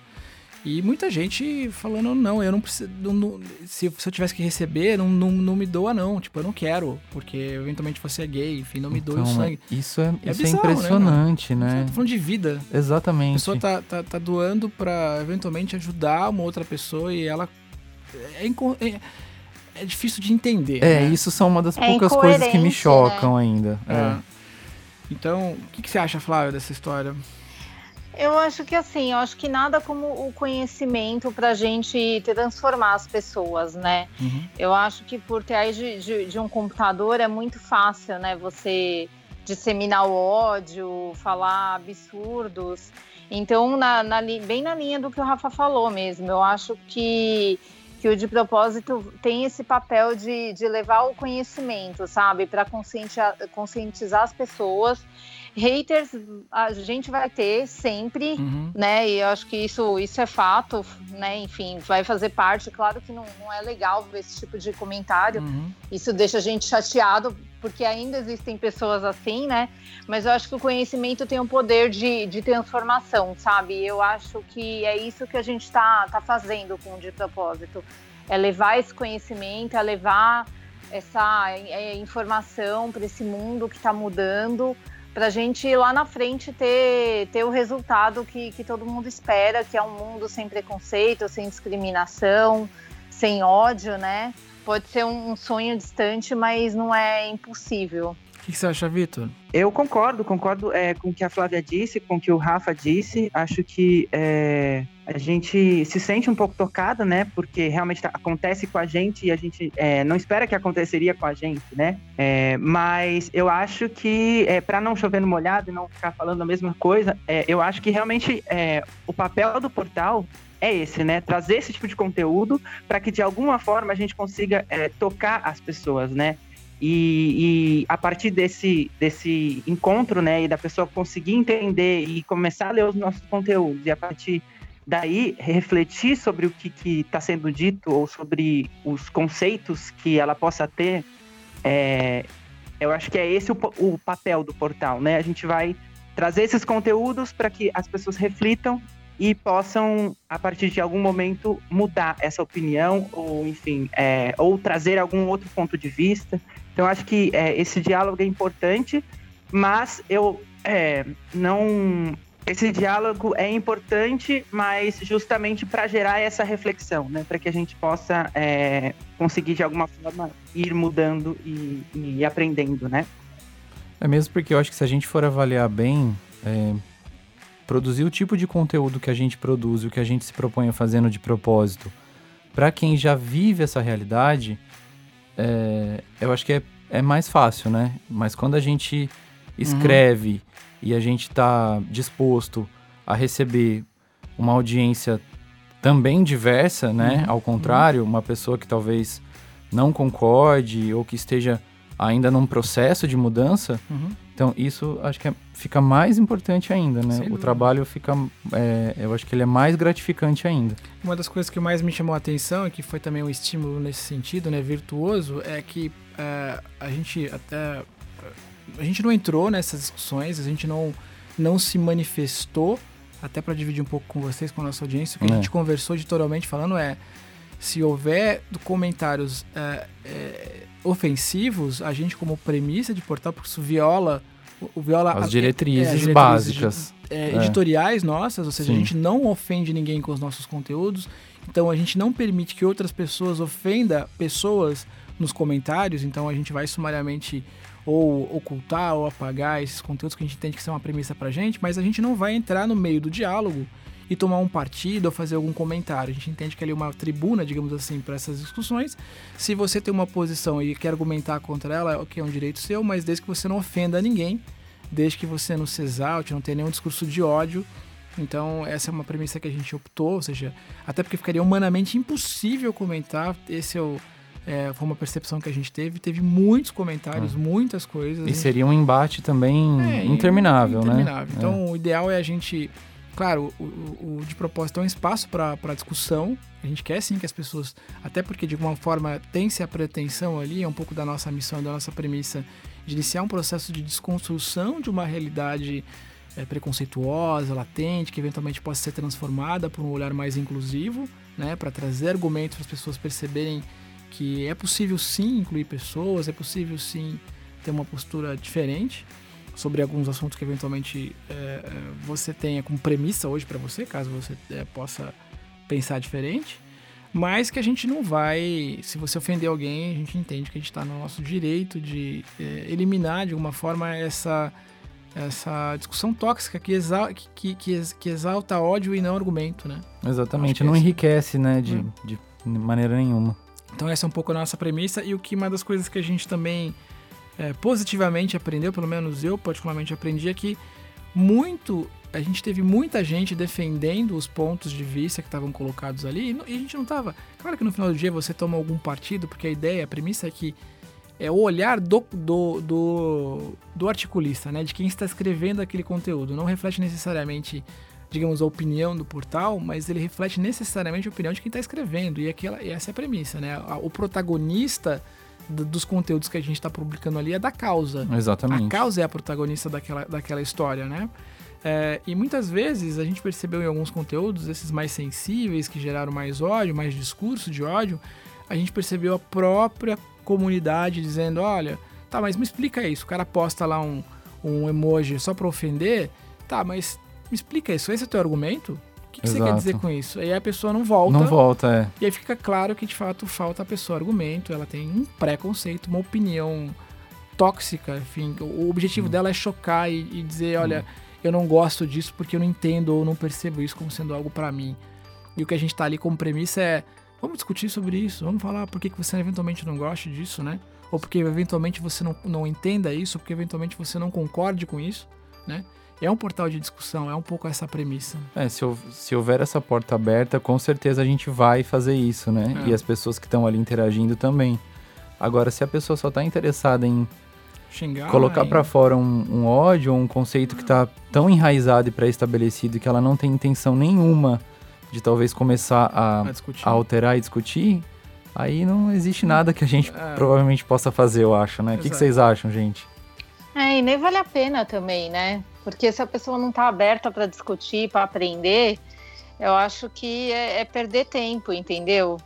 [SPEAKER 2] E muita gente falando, não, eu não preciso. não- se, se eu tivesse que receber, não, não, não me doa, não. Tipo, eu não quero, porque eventualmente você é gay, enfim, não me doe o
[SPEAKER 3] Então,
[SPEAKER 2] sangue.
[SPEAKER 3] Isso é,
[SPEAKER 2] É
[SPEAKER 3] isso
[SPEAKER 2] bizarro,
[SPEAKER 3] é
[SPEAKER 2] né,
[SPEAKER 3] impressionante,
[SPEAKER 2] mano?
[SPEAKER 3] né?
[SPEAKER 2] Tô falando de vida. A
[SPEAKER 3] Exatamente.
[SPEAKER 2] pessoa tá, tá, tá doando pra eventualmente ajudar uma outra pessoa e ela. É, inco- é, é difícil de entender.
[SPEAKER 3] É,
[SPEAKER 2] né?
[SPEAKER 3] isso são uma das
[SPEAKER 4] É
[SPEAKER 3] poucas coisas que me
[SPEAKER 4] incoerente,
[SPEAKER 3] chocam ainda.
[SPEAKER 2] É.
[SPEAKER 3] É.
[SPEAKER 2] Então, o que, que você acha, Flávio, dessa história?
[SPEAKER 4] Eu acho que assim, eu acho que nada como o conhecimento para a gente transformar as pessoas, né?
[SPEAKER 2] Uhum.
[SPEAKER 4] Eu acho que por trás de, de, de um computador é muito fácil, né? Você disseminar o ódio, falar absurdos. Então, na, na bem na linha do que o Rafa falou mesmo, eu acho que, que o de propósito tem esse papel de, de levar o conhecimento, sabe? Para conscientizar, conscientizar as pessoas. Haters a gente vai ter sempre,
[SPEAKER 2] Uhum.
[SPEAKER 4] né? E eu acho que isso, isso é fato, né? Enfim, vai fazer parte. Claro que não, não é legal ver esse tipo de comentário.
[SPEAKER 2] Uhum.
[SPEAKER 4] Isso deixa a gente chateado, porque ainda existem pessoas assim, né? Mas eu acho que o conhecimento tem um poder de, de transformação, sabe? Eu acho que é isso que a gente está tá fazendo com o de propósito. É levar esse conhecimento, é levar essa é, informação para esse mundo que está mudando, para a gente lá na frente ter, ter o resultado que, que todo mundo espera, que é um mundo sem preconceito, sem discriminação, sem ódio, né? Pode ser um, um sonho distante, mas não é impossível.
[SPEAKER 2] O que, que você acha, Vitor?
[SPEAKER 5] Eu concordo, concordo é, com o que a Flávia disse, com o que o Rafa disse. Acho que é, a gente se sente um pouco tocada, né? Porque realmente tá- acontece com a gente e a gente é, não espera que aconteceria com a gente, né? É, mas eu acho que, é, para não chover no molhado e não ficar falando a mesma coisa, é, eu acho que realmente é, o papel do portal é esse, né? Trazer esse tipo de conteúdo para que de alguma forma a gente consiga é, tocar as pessoas, né? E, e a partir desse, desse encontro, né, e da pessoa conseguir entender e começar a ler os nossos conteúdos, e a partir daí refletir sobre o que está sendo dito ou sobre os conceitos que ela possa ter, é, eu acho que é esse o, o papel do portal, né? A gente vai trazer esses conteúdos para que as pessoas reflitam e possam, a partir de algum momento, mudar essa opinião, ou enfim, é, ou trazer algum outro ponto de vista. Então, acho que é, esse diálogo é importante, mas eu é, não. Esse diálogo é importante, mas justamente para gerar essa reflexão, né? Para que a gente possa é, conseguir, de alguma forma, ir mudando e, e aprendendo, né?
[SPEAKER 3] É mesmo porque eu acho que se a gente for avaliar bem, é, produzir o tipo de conteúdo que a gente produz, o que a gente se propõe a fazendo de propósito, para quem já vive essa realidade, é, eu acho que é, é mais fácil, né? Mas quando a gente escreve e a gente está disposto a receber uma audiência também diversa, né? Ao contrário, uma pessoa que talvez não concorde ou que esteja ainda num processo de mudança,
[SPEAKER 2] Uhum.
[SPEAKER 3] então isso acho que é- fica mais importante ainda, né? O trabalho fica, é, eu acho que ele é mais gratificante ainda.
[SPEAKER 2] Uma das coisas que mais me chamou a atenção e que foi também um estímulo nesse sentido, né, virtuoso, é que é, a gente até a gente não entrou nessas discussões, a gente não não se manifestou, até para dividir um pouco com vocês, com a nossa audiência, o que a
[SPEAKER 3] É.
[SPEAKER 2] gente conversou editorialmente falando é se houver comentários é, é, ofensivos, a gente como premissa de portal, porque isso viola o viola
[SPEAKER 3] as
[SPEAKER 2] a-
[SPEAKER 3] diretrizes,
[SPEAKER 2] é, as diretrizes
[SPEAKER 3] básicas.
[SPEAKER 2] de- é,
[SPEAKER 3] É.
[SPEAKER 2] editoriais nossas, ou seja,
[SPEAKER 3] Sim.
[SPEAKER 2] a gente não ofende ninguém com os nossos conteúdos, então a gente não permite que outras pessoas ofenda pessoas nos comentários, então a gente vai sumariamente ou ocultar ou apagar esses conteúdos que a gente entende que são uma premissa pra gente, mas a gente não vai entrar no meio do diálogo e tomar um partido ou fazer algum comentário. A gente entende que ali é uma tribuna, digamos assim, para essas discussões. Se você tem uma posição e quer argumentar contra ela, ok, é um direito seu, mas desde que você não ofenda ninguém, desde que você não se exalte, não tenha nenhum discurso de ódio. Então, essa é uma premissa que a gente optou, ou seja, até porque ficaria humanamente impossível comentar. Esse é o, é, foi uma percepção que a gente teve. Teve muitos comentários, muitas coisas.
[SPEAKER 3] E
[SPEAKER 2] gente-
[SPEAKER 3] seria um embate também
[SPEAKER 2] é,
[SPEAKER 3] interminável,
[SPEAKER 2] interminável.
[SPEAKER 3] né?
[SPEAKER 2] Então, o ideal é a gente. Claro, o, o- o de propósito é um espaço para discussão. A gente quer sim que as pessoas. Até porque, de alguma forma, tem-se a pretensão ali, é um pouco da nossa missão, da nossa premissa, de iniciar um processo de desconstrução de uma realidade é, preconceituosa, latente, que eventualmente possa ser transformada por um olhar mais inclusivo, né, para trazer argumentos para as pessoas perceberem que é possível sim incluir pessoas, é possível sim ter uma postura diferente sobre alguns assuntos que eventualmente é, é, você tenha como premissa hoje para você, caso você é, possa pensar diferente, mas que a gente não vai, se você ofender alguém, a gente entende que a gente está no nosso direito de é, eliminar de alguma forma essa essa discussão tóxica que, exa que, que, que ex- que exalta ódio e não argumento, né?
[SPEAKER 3] Exatamente,
[SPEAKER 2] que
[SPEAKER 3] não enriquece, né, de,
[SPEAKER 2] Hum.
[SPEAKER 3] de maneira nenhuma.
[SPEAKER 2] Então essa é um pouco a nossa premissa e o que uma das coisas que a gente também é, positivamente aprendeu, pelo menos eu particularmente aprendi, é que muito a gente teve muita gente defendendo os pontos de vista que estavam colocados ali e a gente não tava. Claro que no final do dia você toma algum partido, porque a ideia, a premissa é que é o olhar do, do, do, do articulista, né? De quem está escrevendo aquele conteúdo. Não reflete necessariamente, digamos, a opinião do portal, mas ele reflete necessariamente a opinião de quem está escrevendo. E, aquela, e essa é a premissa, né? O protagonista do- dos conteúdos que a gente está publicando ali é da causa.
[SPEAKER 3] Exatamente.
[SPEAKER 2] A causa é a protagonista daquela, daquela história, né? É, e muitas vezes a gente percebeu em alguns conteúdos, esses mais sensíveis, que geraram mais ódio, mais discurso de ódio, a gente percebeu a própria comunidade dizendo: olha, tá, mas me explica isso. O cara posta lá um, um emoji só pra ofender, tá, mas me explica isso. Esse é o teu argumento? O que, que você quer dizer com isso? Aí a pessoa não volta.
[SPEAKER 3] Não volta, é.
[SPEAKER 2] E aí fica claro que de fato falta a pessoa argumento, ela tem um preconceito, uma opinião tóxica, enfim. O objetivo
[SPEAKER 3] Hum.
[SPEAKER 2] dela é chocar e, e dizer, olha, eu não gosto disso porque eu não entendo ou não percebo isso como sendo algo pra mim. E o que a gente tá ali como premissa é, vamos discutir sobre isso, vamos falar por que, que você eventualmente não gosta disso, né? Ou porque eventualmente você não, não entenda isso, porque eventualmente você não concorde com isso, né? É um portal de discussão, é um pouco essa premissa.
[SPEAKER 3] É, se, se houver essa porta aberta, com certeza a gente vai fazer isso, né?
[SPEAKER 2] É.
[SPEAKER 3] E as pessoas que estão ali interagindo também. Agora, se a pessoa só tá interessada em
[SPEAKER 2] Xingar.
[SPEAKER 3] colocar pra fora um, um ódio ou um conceito que tá tão enraizado e pré-estabelecido que ela não tem intenção nenhuma de talvez começar a,
[SPEAKER 2] a
[SPEAKER 3] a alterar e discutir, aí não existe nada que a gente
[SPEAKER 2] É.
[SPEAKER 3] provavelmente possa fazer, eu acho, né? O que, que vocês acham, gente?
[SPEAKER 4] É, e nem vale a pena também, né? Porque se a pessoa não está aberta para discutir, para aprender, eu acho que é, é perder tempo, entendeu?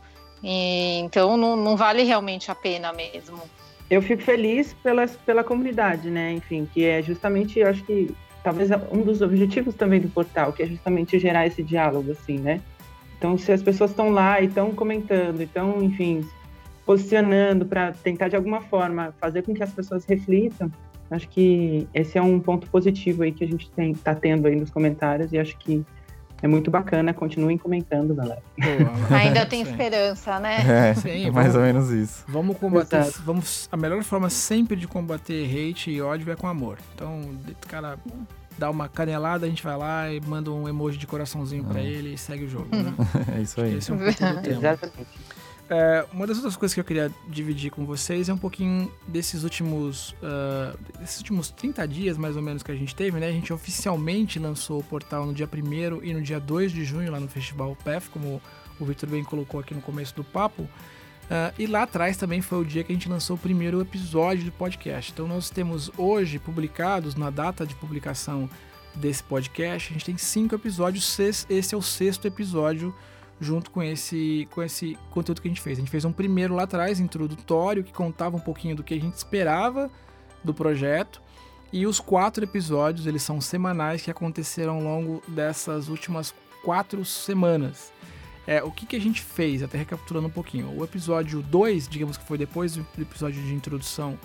[SPEAKER 4] E, então não, não vale realmente a pena mesmo.
[SPEAKER 5] Eu fico feliz pela, pela comunidade, né? Enfim, que é justamente, eu acho que talvez um dos objetivos também do portal, que é justamente gerar esse diálogo, assim, né? Então, se as pessoas estão lá e estão comentando, estão, enfim, posicionando para tentar de alguma forma fazer com que as pessoas reflitam, acho que esse é um ponto positivo aí que a gente tem, tá tendo aí nos comentários e acho que é muito bacana. Continuem comentando, galera.
[SPEAKER 2] Boa,
[SPEAKER 4] Ainda tem esperança, né?
[SPEAKER 3] É,
[SPEAKER 2] Sim,
[SPEAKER 3] é mais
[SPEAKER 2] vamos-
[SPEAKER 3] ou menos isso.
[SPEAKER 2] Vamos combater.
[SPEAKER 5] Exato.
[SPEAKER 2] Vamos, a melhor forma sempre de combater hate e ódio é com amor. Então, o cara dá uma canelada, a gente vai lá e manda um emoji de coraçãozinho pra ele e segue o jogo. Né?
[SPEAKER 3] É isso aí.
[SPEAKER 2] Esse é um pouco do tema.
[SPEAKER 5] Exatamente.
[SPEAKER 2] É, uma das outras coisas que eu queria dividir com vocês é um pouquinho desses últimos, ah, desses últimos 30 dias, mais ou menos, que a gente teve, né? A gente oficialmente lançou o portal no dia 1 e no dia 2 de junho, lá no Festival PEF, como o Victor bem colocou aqui no começo do papo. Ah, e lá atrás também foi o dia que a gente lançou o primeiro episódio do podcast. Então nós temos hoje publicados, na data de publicação desse podcast, a gente tem cinco episódios, esse é o sexto episódio junto com esse, com esse conteúdo que a gente fez. A gente fez um primeiro lá atrás, introdutório, que contava um pouquinho do que a gente esperava do projeto. E os quatro episódios, eles são semanais que aconteceram ao longo dessas últimas quatro semanas. É, o que, que a gente fez, até recapitulando um pouquinho. O episódio 2, digamos que foi depois do episódio de introdução,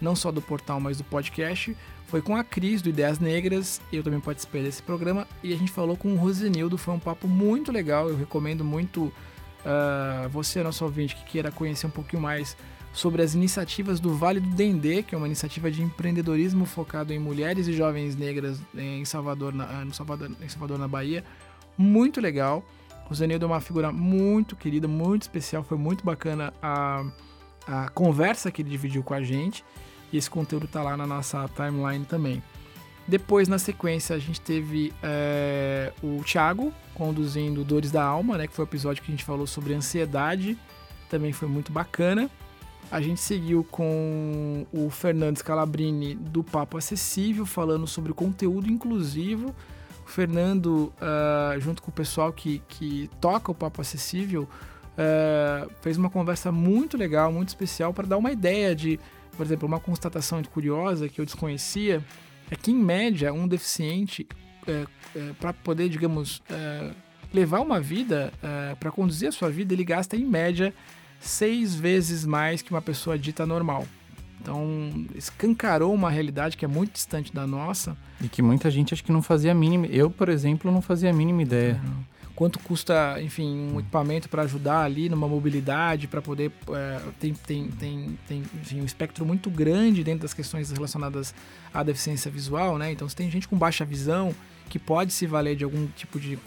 [SPEAKER 2] não só do portal, mas do podcast, foi com a Cris do Ideias Negras. Eu também participei desse programa e a gente falou com o Rosenildo. Foi um papo muito legal. Eu recomendo muito uh, você, nosso ouvinte, que queira conhecer um pouquinho mais sobre as iniciativas do Vale do Dendê, que é uma iniciativa de empreendedorismo focado em mulheres e jovens negras em Salvador, na, no Salvador, em Salvador, na Bahia. Muito legal. O Zenildo é uma figura muito querida, muito especial. Foi muito bacana a, a conversa que ele dividiu com a gente. E esse conteúdo tá lá na nossa timeline também. Depois, na sequência, a gente teve é, o Thiago conduzindo Dores da Alma, né? Que foi o episódio que a gente falou sobre ansiedade. Também foi muito bacana. A gente seguiu com o Fernando Scalabrini do Papo Acessível, falando sobre conteúdo inclusivo o Fernando, uh, junto com o pessoal que, que toca o Papo Acessível, uh, fez uma conversa muito legal, muito especial, para dar uma ideia de, por exemplo, uma constatação curiosa que eu desconhecia, é que, em média, um deficiente, uh, para poder, digamos, levar uma vida, para conduzir a sua vida, ele gasta, em média, seis vezes mais que uma pessoa dita normal. Então, escancarou uma realidade que é muito distante da nossa.
[SPEAKER 3] E que muita gente acho que não fazia a mínima. Eu, por exemplo, não fazia a mínima ideia.
[SPEAKER 2] Quanto custa, enfim, um equipamento para ajudar ali numa mobilidade, para poder. É, tem tem, tem, tem enfim, um espectro muito grande dentro das questões relacionadas à deficiência visual, né? Então, se tem gente com baixa visão que pode se valer de algum tipo de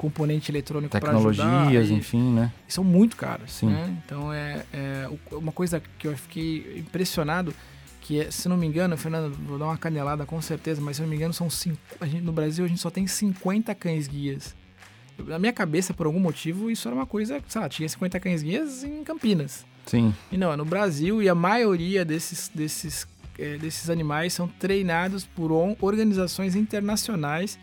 [SPEAKER 2] componente eletrônico para ajudar.
[SPEAKER 3] Tecnologias, enfim, né?
[SPEAKER 2] São muito caros, Sim. Né? Então é, é, uma coisa que eu fiquei impressionado que é, se não me engano, Fernando, vou dar uma canelada com certeza, mas se não me engano são cinco, gente, no Brasil a gente só tem 50 cães guias. Na minha cabeça, por algum motivo, isso era uma coisa, sei lá, tinha 50 cães guias em Campinas.
[SPEAKER 3] Sim.
[SPEAKER 2] E não, é no Brasil e a maioria desses, desses, é, desses animais são treinados por organizações internacionais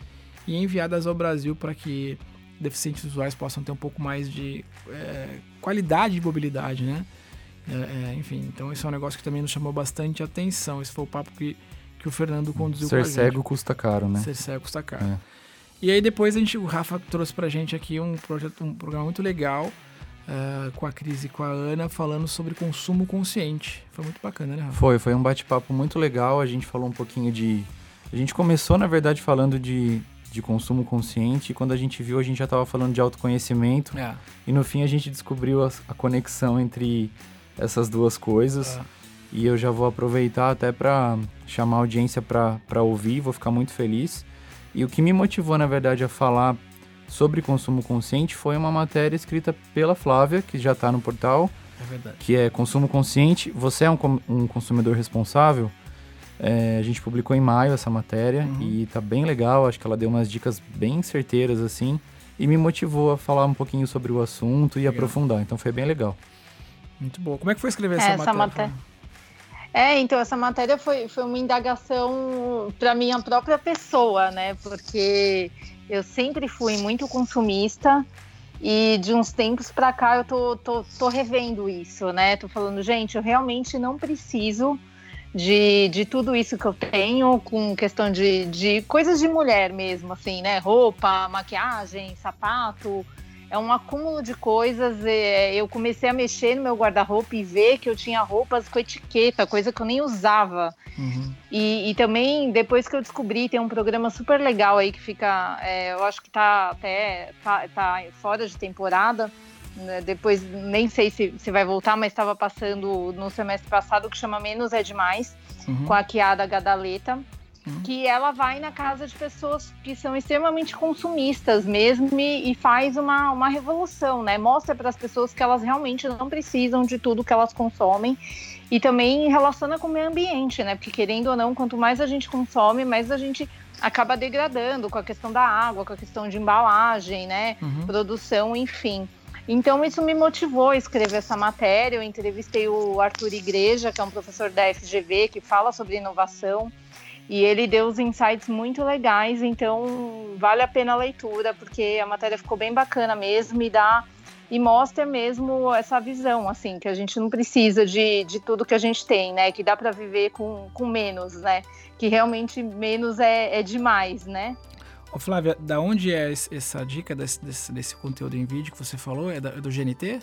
[SPEAKER 2] e enviadas ao Brasil para que deficientes visuais possam ter um pouco mais de é, qualidade de mobilidade, né? É, é, enfim, então isso é um negócio que também nos chamou bastante atenção. Esse foi o papo que, que o Fernando conduziu
[SPEAKER 3] Ser cego custa caro, né?
[SPEAKER 2] Ser cego custa caro. E aí depois a gente, o Rafa trouxe pra gente aqui um projeto, um programa muito legal uh, com a Cris e com a Ana falando sobre consumo consciente. Foi muito bacana, né, Rafa?
[SPEAKER 3] Foi, foi um bate-papo muito legal. A gente falou um pouquinho de. A gente começou, na verdade, falando de de consumo consciente. E quando a gente viu, a gente já estava falando de autoconhecimento. É. E no fim a gente descobriu a, a conexão entre essas duas coisas. É. E eu já vou aproveitar até para chamar a audiência para ouvir, vou ficar muito feliz. E o que me motivou, na verdade, a falar sobre consumo consciente foi uma matéria escrita pela Flávia, que já está no portal.
[SPEAKER 2] É verdade.
[SPEAKER 3] Que é Consumo Consciente. Você é um, um consumidor responsável? É, a gente publicou em maio essa matéria uhum. e tá bem legal. Acho que ela deu umas dicas bem certeiras, assim, e me motivou a falar um pouquinho sobre o assunto e legal. aprofundar. Então foi bem legal.
[SPEAKER 2] Muito bom. Como é que foi escrever essa, essa matéria? matéria?
[SPEAKER 4] É, então essa matéria foi, foi uma indagação para minha própria pessoa, né? Porque eu sempre fui muito consumista e de uns tempos para cá eu tô, tô, tô revendo isso, né? Tô falando, gente, eu realmente não preciso de, de tudo isso que eu tenho, com questão de, de coisas de mulher mesmo, assim, né? Roupa, maquiagem, sapato. É um acúmulo de coisas. Eu comecei a mexer no meu guarda-roupa e ver que eu tinha roupas com etiqueta, coisa que eu nem usava. Uhum. E, e, também, depois que eu descobri, tem um programa super legal aí que fica. É, eu acho que tá até tá, tá fora de temporada né, depois nem sei se, se vai voltar, mas estava passando no semestre passado que chama Menos é Demais, uhum. com a Kiada Gadaleta. Que ela vai na casa de pessoas que são extremamente consumistas mesmo e, e faz uma, uma revolução, né? Mostra para as pessoas que elas realmente não precisam de tudo que elas consomem e também relaciona com o meio ambiente, né? Porque querendo ou não, quanto mais a gente consome, mais a gente acaba degradando com a questão da água, com a questão de embalagem, né? Uhum. Produção, enfim. Então isso me motivou a escrever essa matéria. Eu entrevistei o Arthur Igreja, que é um professor da FGV que fala sobre inovação. E ele deu uns insights muito legais, então vale a pena a leitura, porque a matéria ficou bem bacana mesmo e dá e mostra mesmo essa visão, assim, que a gente não precisa de, de tudo que a gente tem, né? Que dá para viver com, com menos, né? Que realmente menos é, é demais, né?
[SPEAKER 2] Ô Flávia, da onde é essa dica desse, desse, desse conteúdo em vídeo que você falou? É, da, é do GNT?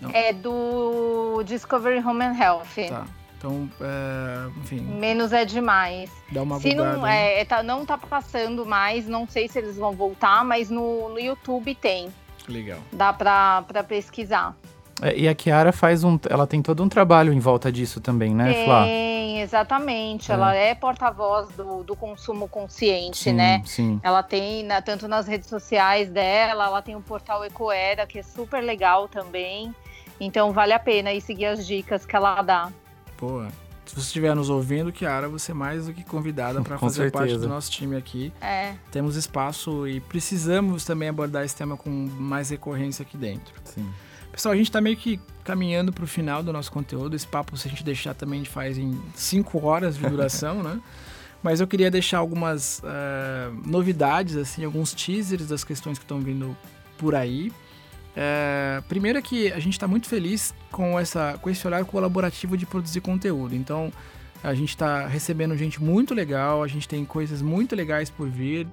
[SPEAKER 4] Não. É do Discovery Home and Health.
[SPEAKER 2] Tá. Então, é, enfim.
[SPEAKER 4] Menos é demais.
[SPEAKER 2] Dá uma
[SPEAKER 4] se não, é, tá, não tá passando mais, não sei se eles vão voltar, mas no, no YouTube tem.
[SPEAKER 2] Legal.
[SPEAKER 4] Dá pra, pra pesquisar.
[SPEAKER 3] É, e a Kiara faz um. Ela tem todo um trabalho em volta disso também, né,
[SPEAKER 4] tem,
[SPEAKER 3] Flá?
[SPEAKER 4] Tem, exatamente. É. Ela é porta-voz do, do consumo consciente,
[SPEAKER 3] sim,
[SPEAKER 4] né?
[SPEAKER 3] Sim.
[SPEAKER 4] Ela tem, na, tanto nas redes sociais dela, ela tem o portal Ecoera, que é super legal também. Então vale a pena aí seguir as dicas que ela dá.
[SPEAKER 2] Pô, se você estiver nos ouvindo, Kiara, você é mais do que convidada para fazer
[SPEAKER 3] certeza.
[SPEAKER 2] parte do nosso time aqui.
[SPEAKER 4] É.
[SPEAKER 2] Temos espaço e precisamos também abordar esse tema com mais recorrência aqui dentro.
[SPEAKER 3] Sim.
[SPEAKER 2] Pessoal, a gente está meio que caminhando para o final do nosso conteúdo. Esse papo, se a gente deixar, também a gente faz em 5 horas de duração, né? Mas eu queria deixar algumas uh, novidades, assim, alguns teasers das questões que estão vindo por aí. É, primeiro é que a gente está muito feliz com, essa, com esse olhar colaborativo de produzir conteúdo. Então, a gente está recebendo gente muito legal, a gente tem coisas muito legais por vir.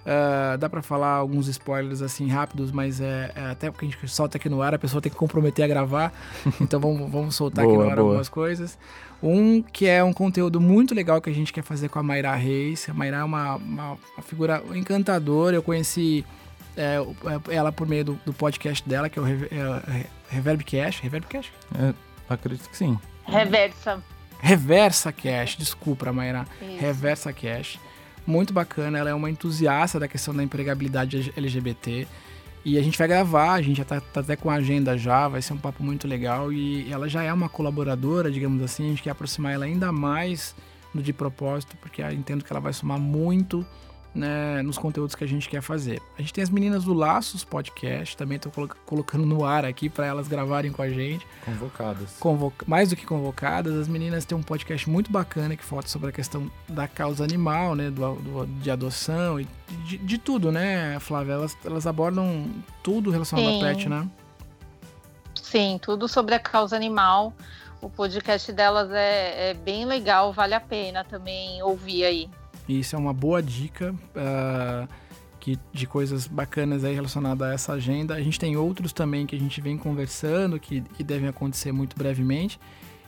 [SPEAKER 2] Uh, dá para falar alguns spoilers assim rápidos, mas é, é, até porque a gente solta aqui no ar, a pessoa tem que comprometer a gravar. então vamos, vamos soltar
[SPEAKER 3] boa,
[SPEAKER 2] aqui no ar
[SPEAKER 3] boa.
[SPEAKER 2] algumas coisas. Um que é um conteúdo muito legal que a gente quer fazer com a Mayra Reis. A Mayra é uma, uma, uma figura encantadora. Eu conheci é, ela por meio do, do, podcast dela, que é o Rever, é, Reverb Cash. Reverb Cash?
[SPEAKER 3] É, acredito que sim.
[SPEAKER 4] Reversa.
[SPEAKER 2] Reversa Cash, desculpa, Mayra. Reversa Cash. Muito bacana, ela é uma entusiasta da questão da empregabilidade LGBT. E a gente vai gravar, a gente já tá, tá, até com a agenda já, vai ser um papo muito legal. E ela já é uma colaboradora, digamos assim, a gente quer aproximar ela ainda mais no de propósito, porque eu entendo que ela vai somar muito né, nos conteúdos que a gente quer fazer. A gente tem as meninas do Laços Podcast, também estou colocando no ar aqui para elas gravarem com a gente.
[SPEAKER 3] Convocadas.
[SPEAKER 2] Convoca mais do que convocadas, as meninas têm um podcast muito bacana que fala sobre a questão da causa animal, né, do, do de adoção e de, de, tudo, né, Flávia? Elas, elas abordam tudo relacionado
[SPEAKER 4] Sim.
[SPEAKER 2] a pet, né?
[SPEAKER 4] Sim, tudo sobre a causa animal. O podcast delas é, é bem legal, vale a pena também ouvir aí.
[SPEAKER 2] Isso é uma boa dica uh, que, de coisas bacanas aí relacionadas a essa agenda. A gente tem outros também que a gente vem conversando, que, que devem acontecer muito brevemente.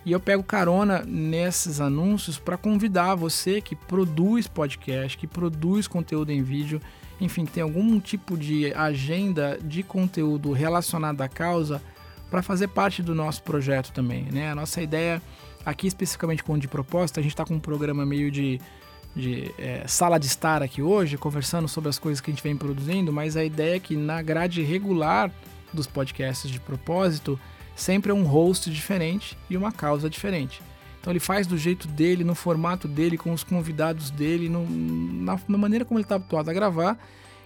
[SPEAKER 2] E eu pego carona nesses anúncios para convidar você que produz podcast, que produz conteúdo em vídeo, enfim, tem algum tipo de agenda de conteúdo relacionado à causa, para fazer parte do nosso projeto também. Né? A nossa ideia, aqui especificamente com o de proposta, a gente está com um programa meio de de é, sala de estar aqui hoje, conversando sobre as coisas que a gente vem produzindo, mas a ideia é que na grade regular dos podcasts de propósito, sempre é um host diferente e uma causa diferente. Então ele faz do jeito dele, no formato dele, com os convidados dele, no, na, na, maneira como ele está habituado a gravar.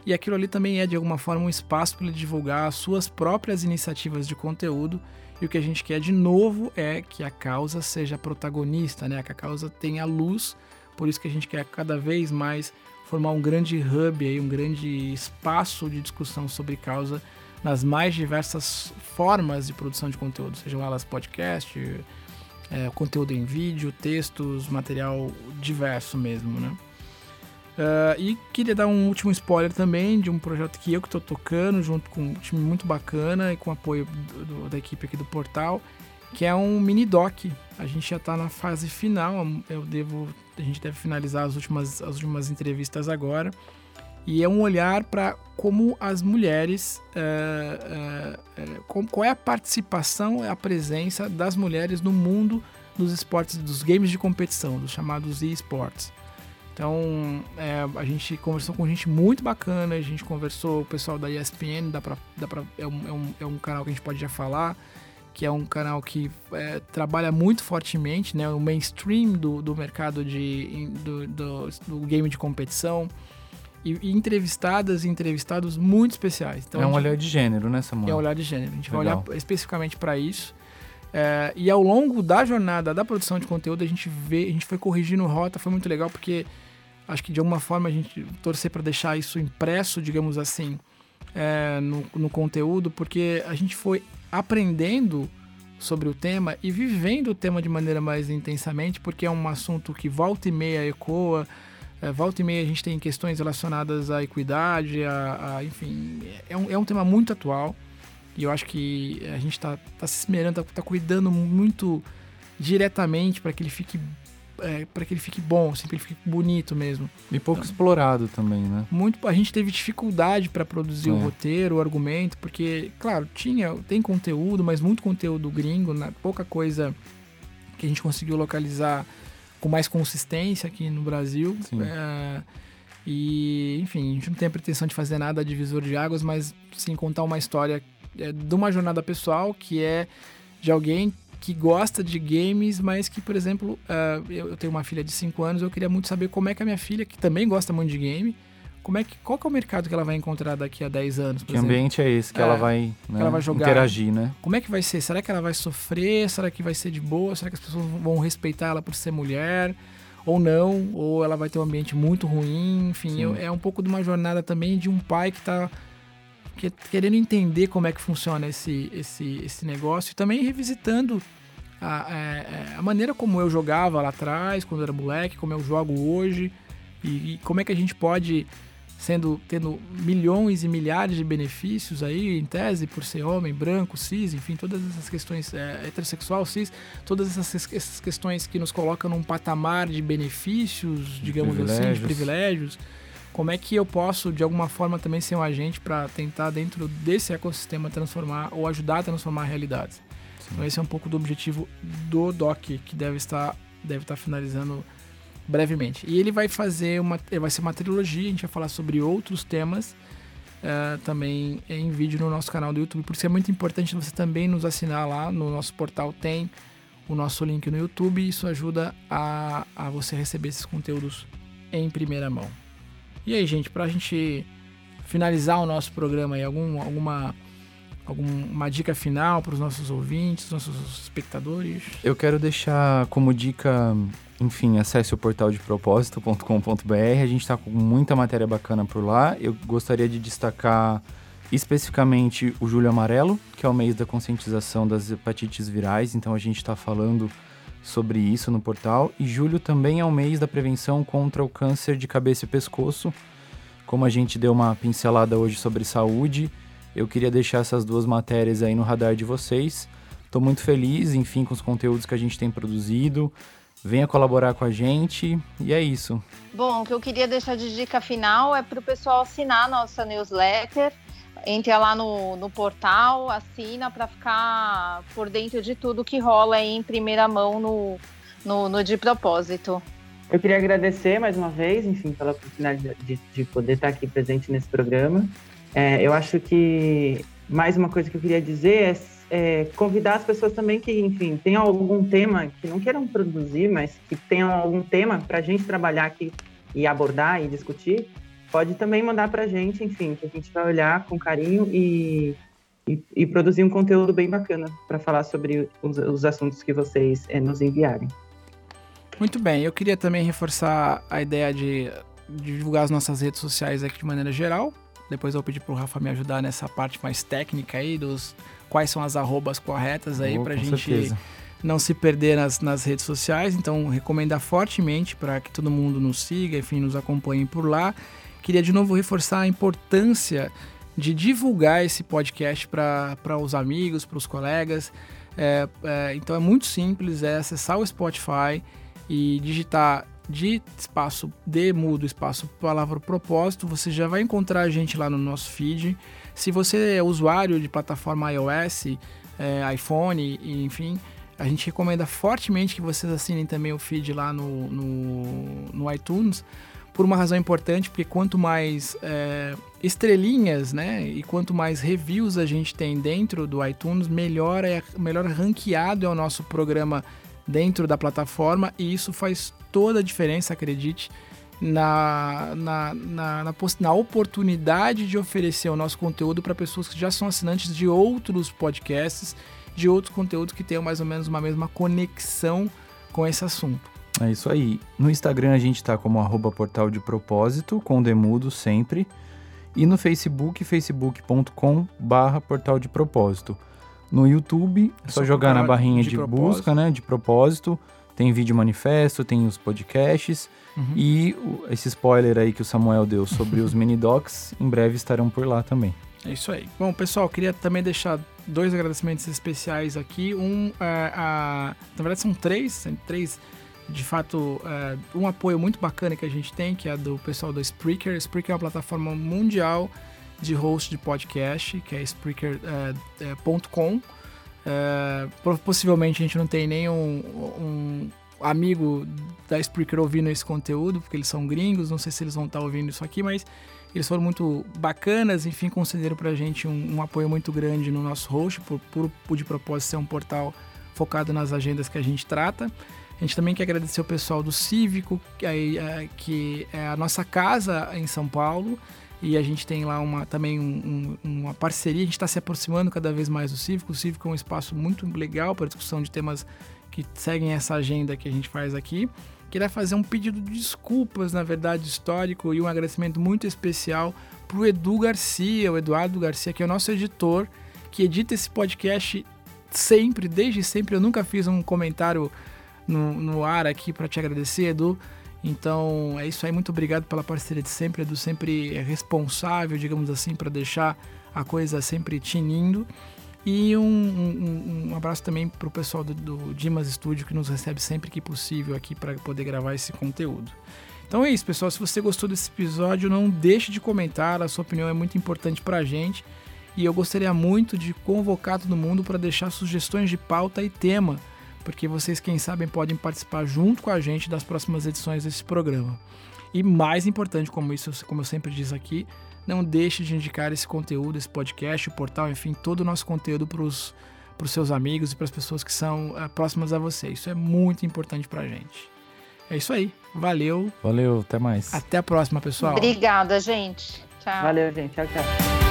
[SPEAKER 2] E aquilo ali também é, de alguma forma, um espaço para ele divulgar as suas próprias iniciativas de conteúdo. E o que a gente quer de novo é que a causa seja protagonista, né? que a causa tenha luz por isso que a gente quer cada vez mais formar um grande hub, aí, um grande espaço de discussão sobre causa nas mais diversas formas de produção de conteúdo, sejam elas podcast, é, conteúdo em vídeo, textos, material diverso mesmo, né? Uh, e queria dar um último spoiler também de um projeto que eu que estou tocando junto com um time muito bacana e com apoio do, do, da equipe aqui do portal, que é um mini doc. A gente já está na fase final, eu devo, a gente deve finalizar as últimas, as últimas entrevistas agora. E é um olhar para como as mulheres, é, é, é, qual é a participação, a presença das mulheres no mundo dos esportes, dos games de competição, dos chamados e-sports. Então, é, a gente conversou com gente muito bacana, a gente conversou com o pessoal da ESPN, dá pra, dá pra, é, um, é, um, é um canal que a gente pode já falar que é um canal que é, trabalha muito fortemente, né, o mainstream do, do mercado de, do, do, do game de competição. E, e, entrevistadas e entrevistados muito especiais.
[SPEAKER 3] Então, é um olhar de gênero, né, Samuel?
[SPEAKER 2] É um olhar de gênero. A gente Legal. vai olhar especificamente para isso. É, e ao longo da jornada da produção de conteúdo, a gente vê, a gente foi corrigindo rota, foi muito legal, porque acho que de alguma forma a gente torcer para deixar isso impresso, digamos assim, é, no, no conteúdo, porque a gente foi aprendendo sobre o tema e vivendo o tema de maneira mais intensamente, porque é um assunto que volta e meia ecoa, é, volta e meia a gente tem questões relacionadas à equidade, a, a enfim, é um, é um tema muito atual e eu acho que a gente está tá se esmerando, está tá cuidando muito diretamente para que ele fique é, para que ele fique bom, assim, para ele fique bonito mesmo.
[SPEAKER 3] E pouco então, explorado também, né?
[SPEAKER 2] Muito, a gente teve dificuldade para produzir é. o roteiro, o argumento, porque, claro, tinha, tem conteúdo, mas muito conteúdo gringo, né? pouca coisa que a gente conseguiu localizar com mais consistência aqui no Brasil. É, e, enfim, a gente não tem a pretensão de fazer nada divisor de águas, mas sim contar uma história é, de uma jornada pessoal que é de alguém que gosta de games, mas que, por exemplo, uh, eu tenho uma filha de 5 anos, eu queria muito saber como é que a minha filha, que também gosta muito de game, como é que, qual que é o mercado que ela vai encontrar daqui a 10 anos,
[SPEAKER 3] Que exemplo? ambiente é esse que é, ela vai, né, ela vai jogar, interagir, né?
[SPEAKER 2] Como é que vai ser? Será que ela vai sofrer? Será que vai ser de boa? Será que as pessoas vão respeitar ela por ser mulher? Ou não? Ou ela vai ter um ambiente muito ruim? Enfim, eu, é um pouco de uma jornada também de um pai que está que, querendo entender como é que funciona esse, esse, esse negócio e também revisitando a, a, é, é, a, maneira como eu jogava lá atrás, quando eu era moleque, como eu jogo hoje, e, e, como é que a gente pode, sendo tendo milhões e milhares de benefícios aí, em tese, por ser homem, branco, cis, enfim, todas essas questões, é, heterossexual, cis, todas essas, essas questões que nos colocam num patamar de benefícios, digamos assim, de privilégios. Como é que eu posso, de alguma forma, também ser um agente para tentar, dentro desse ecossistema, transformar ou ajudar a transformar realidades? Então esse é um pouco do objetivo do DOC, que deve estar, deve estar finalizando brevemente. E ele vai fazer uma. Vai ser uma trilogia, a gente vai falar sobre outros temas. Uh, também em vídeo no nosso canal do YouTube. Por isso é muito importante você também nos assinar lá no nosso portal. Tem o nosso link no YouTube. Isso ajuda a, a você receber esses conteúdos em primeira mão. E aí, gente, para a gente finalizar o nosso programa aí, algum, alguma alguma dica final para os nossos ouvintes, nossos espectadores?
[SPEAKER 3] Eu quero deixar como dica, enfim, acesse o portal de propósito.com.br. A gente está com muita matéria bacana por lá. Eu gostaria de destacar especificamente o Julho Amarelo, que é o mês da conscientização das hepatites virais. Então a gente está falando sobre isso no portal. E julho também é o mês da prevenção contra o câncer de cabeça e pescoço. Como a gente deu uma pincelada hoje sobre saúde, eu queria deixar essas duas matérias aí no radar de vocês. Estou muito feliz, enfim, com os conteúdos que a gente tem produzido. Venha colaborar com a gente e é isso.
[SPEAKER 4] Bom, o que eu queria deixar de dica final é para o pessoal assinar nossa newsletter. Entre lá no, no portal, assina para ficar por dentro de tudo que rola aí em primeira mão no, no, no De Propósito.
[SPEAKER 5] Eu queria agradecer mais uma vez, enfim, pela oportunidade de, de poder estar aqui presente nesse programa. É, eu acho que mais uma coisa que eu queria dizer é, é, convidar as pessoas também que, enfim, tenham algum tema que não queiram produzir, mas que tenham algum tema para a gente trabalhar aqui e abordar e discutir, pode também mandar para a gente, enfim, que a gente vai olhar com carinho e, e, e produzir um conteúdo bem bacana para falar sobre os, os, assuntos que vocês é, nos enviarem.
[SPEAKER 2] Muito bem, eu queria também reforçar a ideia de, de divulgar as nossas redes sociais aqui de maneira geral. Depois eu vou pedir pro Rafa me ajudar nessa parte mais técnica aí, dos quais são as arrobas corretas aí, oh, pra gente certeza. não se perder nas, nas redes sociais. Então, recomendar fortemente para que todo mundo nos siga, enfim, nos acompanhe por lá. Queria de novo reforçar a importância de divulgar esse podcast para os amigos, para os colegas. É, é, então é muito simples, é acessar o Spotify e digitar de espaço de mudo, espaço palavra propósito, você já vai encontrar a gente lá no nosso feed. Se você é usuário de plataforma iOS, é, iPhone, enfim, a gente recomenda fortemente que vocês assinem também o feed lá no, no, no iTunes, por uma razão importante, porque quanto mais é, estrelinhas, né, e quanto mais reviews a gente tem dentro do iTunes, melhor é melhor ranqueado é o nosso programa dentro da plataforma e isso faz toda a diferença, acredite, na, na, na, na, na oportunidade de oferecer o nosso conteúdo para pessoas que já são assinantes de outros podcasts de outros conteúdos que tenham mais ou menos uma mesma conexão com esse assunto.
[SPEAKER 3] É isso aí. No Instagram a gente tá como arroba portal de propósito, com demudo sempre. E no Facebook, facebook.com barra portal de propósito. No YouTube, é só, só jogar na barrinha de, de busca, né? De propósito. Tem vídeo manifesto, tem os podcasts. Uhum. E esse spoiler aí que o Samuel deu sobre os mini docs, em breve estarão por lá também.
[SPEAKER 2] É isso aí. Bom, pessoal, queria também deixar dois agradecimentos especiais aqui. Um, é, a, na verdade, são três, três de fato, é, um apoio muito bacana que a gente tem, que é do pessoal do Spreaker. Spreaker é uma plataforma mundial de host de podcast, que é Spreaker.com. É, é, possivelmente a gente não tem nenhum um amigo da Spreaker ouvindo esse conteúdo, porque eles são gringos, não sei se eles vão estar ouvindo isso aqui, mas eles foram muito bacanas, enfim, concederam pra gente um, um apoio muito grande no nosso host, por, por, por de propósito ser um portal focado nas agendas que a gente trata. A gente também quer agradecer o pessoal do Cívico, que é, que é a nossa casa em São Paulo. E a gente tem lá uma, também um, um, uma parceria, a gente está se aproximando cada vez mais do Cívico. O Cívico é um espaço muito legal para discussão de temas que seguem essa agenda que a gente faz aqui. Queria fazer um pedido de desculpas, na verdade, histórico e um agradecimento muito especial para o Edu Garcia, o Eduardo Garcia, que é o nosso editor, que edita esse podcast sempre, desde sempre. Eu nunca fiz um comentário no, no ar aqui para te agradecer, Edu. Então é isso aí, muito obrigado pela parceria de sempre. Edu sempre é responsável, digamos assim, para deixar a coisa sempre tinindo. E um, um, um abraço também para o pessoal do, do Dimas Studio que nos recebe sempre que possível aqui para poder gravar esse conteúdo. Então é isso, pessoal. Se você gostou desse episódio, não deixe de comentar. A sua opinião é muito importante para a gente. E eu gostaria muito de convocar todo mundo para deixar sugestões de pauta e tema porque vocês, quem sabem, podem participar junto com a gente das próximas edições desse programa. E mais importante, como isso, como eu sempre diz aqui, não deixe de indicar esse conteúdo, esse podcast, o portal, enfim, todo o nosso conteúdo para os seus amigos e para as pessoas que são uh, próximas a você. Isso é muito importante para a gente. É isso aí. Valeu.
[SPEAKER 3] Valeu, até mais.
[SPEAKER 2] Até a próxima, pessoal.
[SPEAKER 4] Obrigada, gente. Tchau.
[SPEAKER 5] Valeu, gente. Tchau, tchau.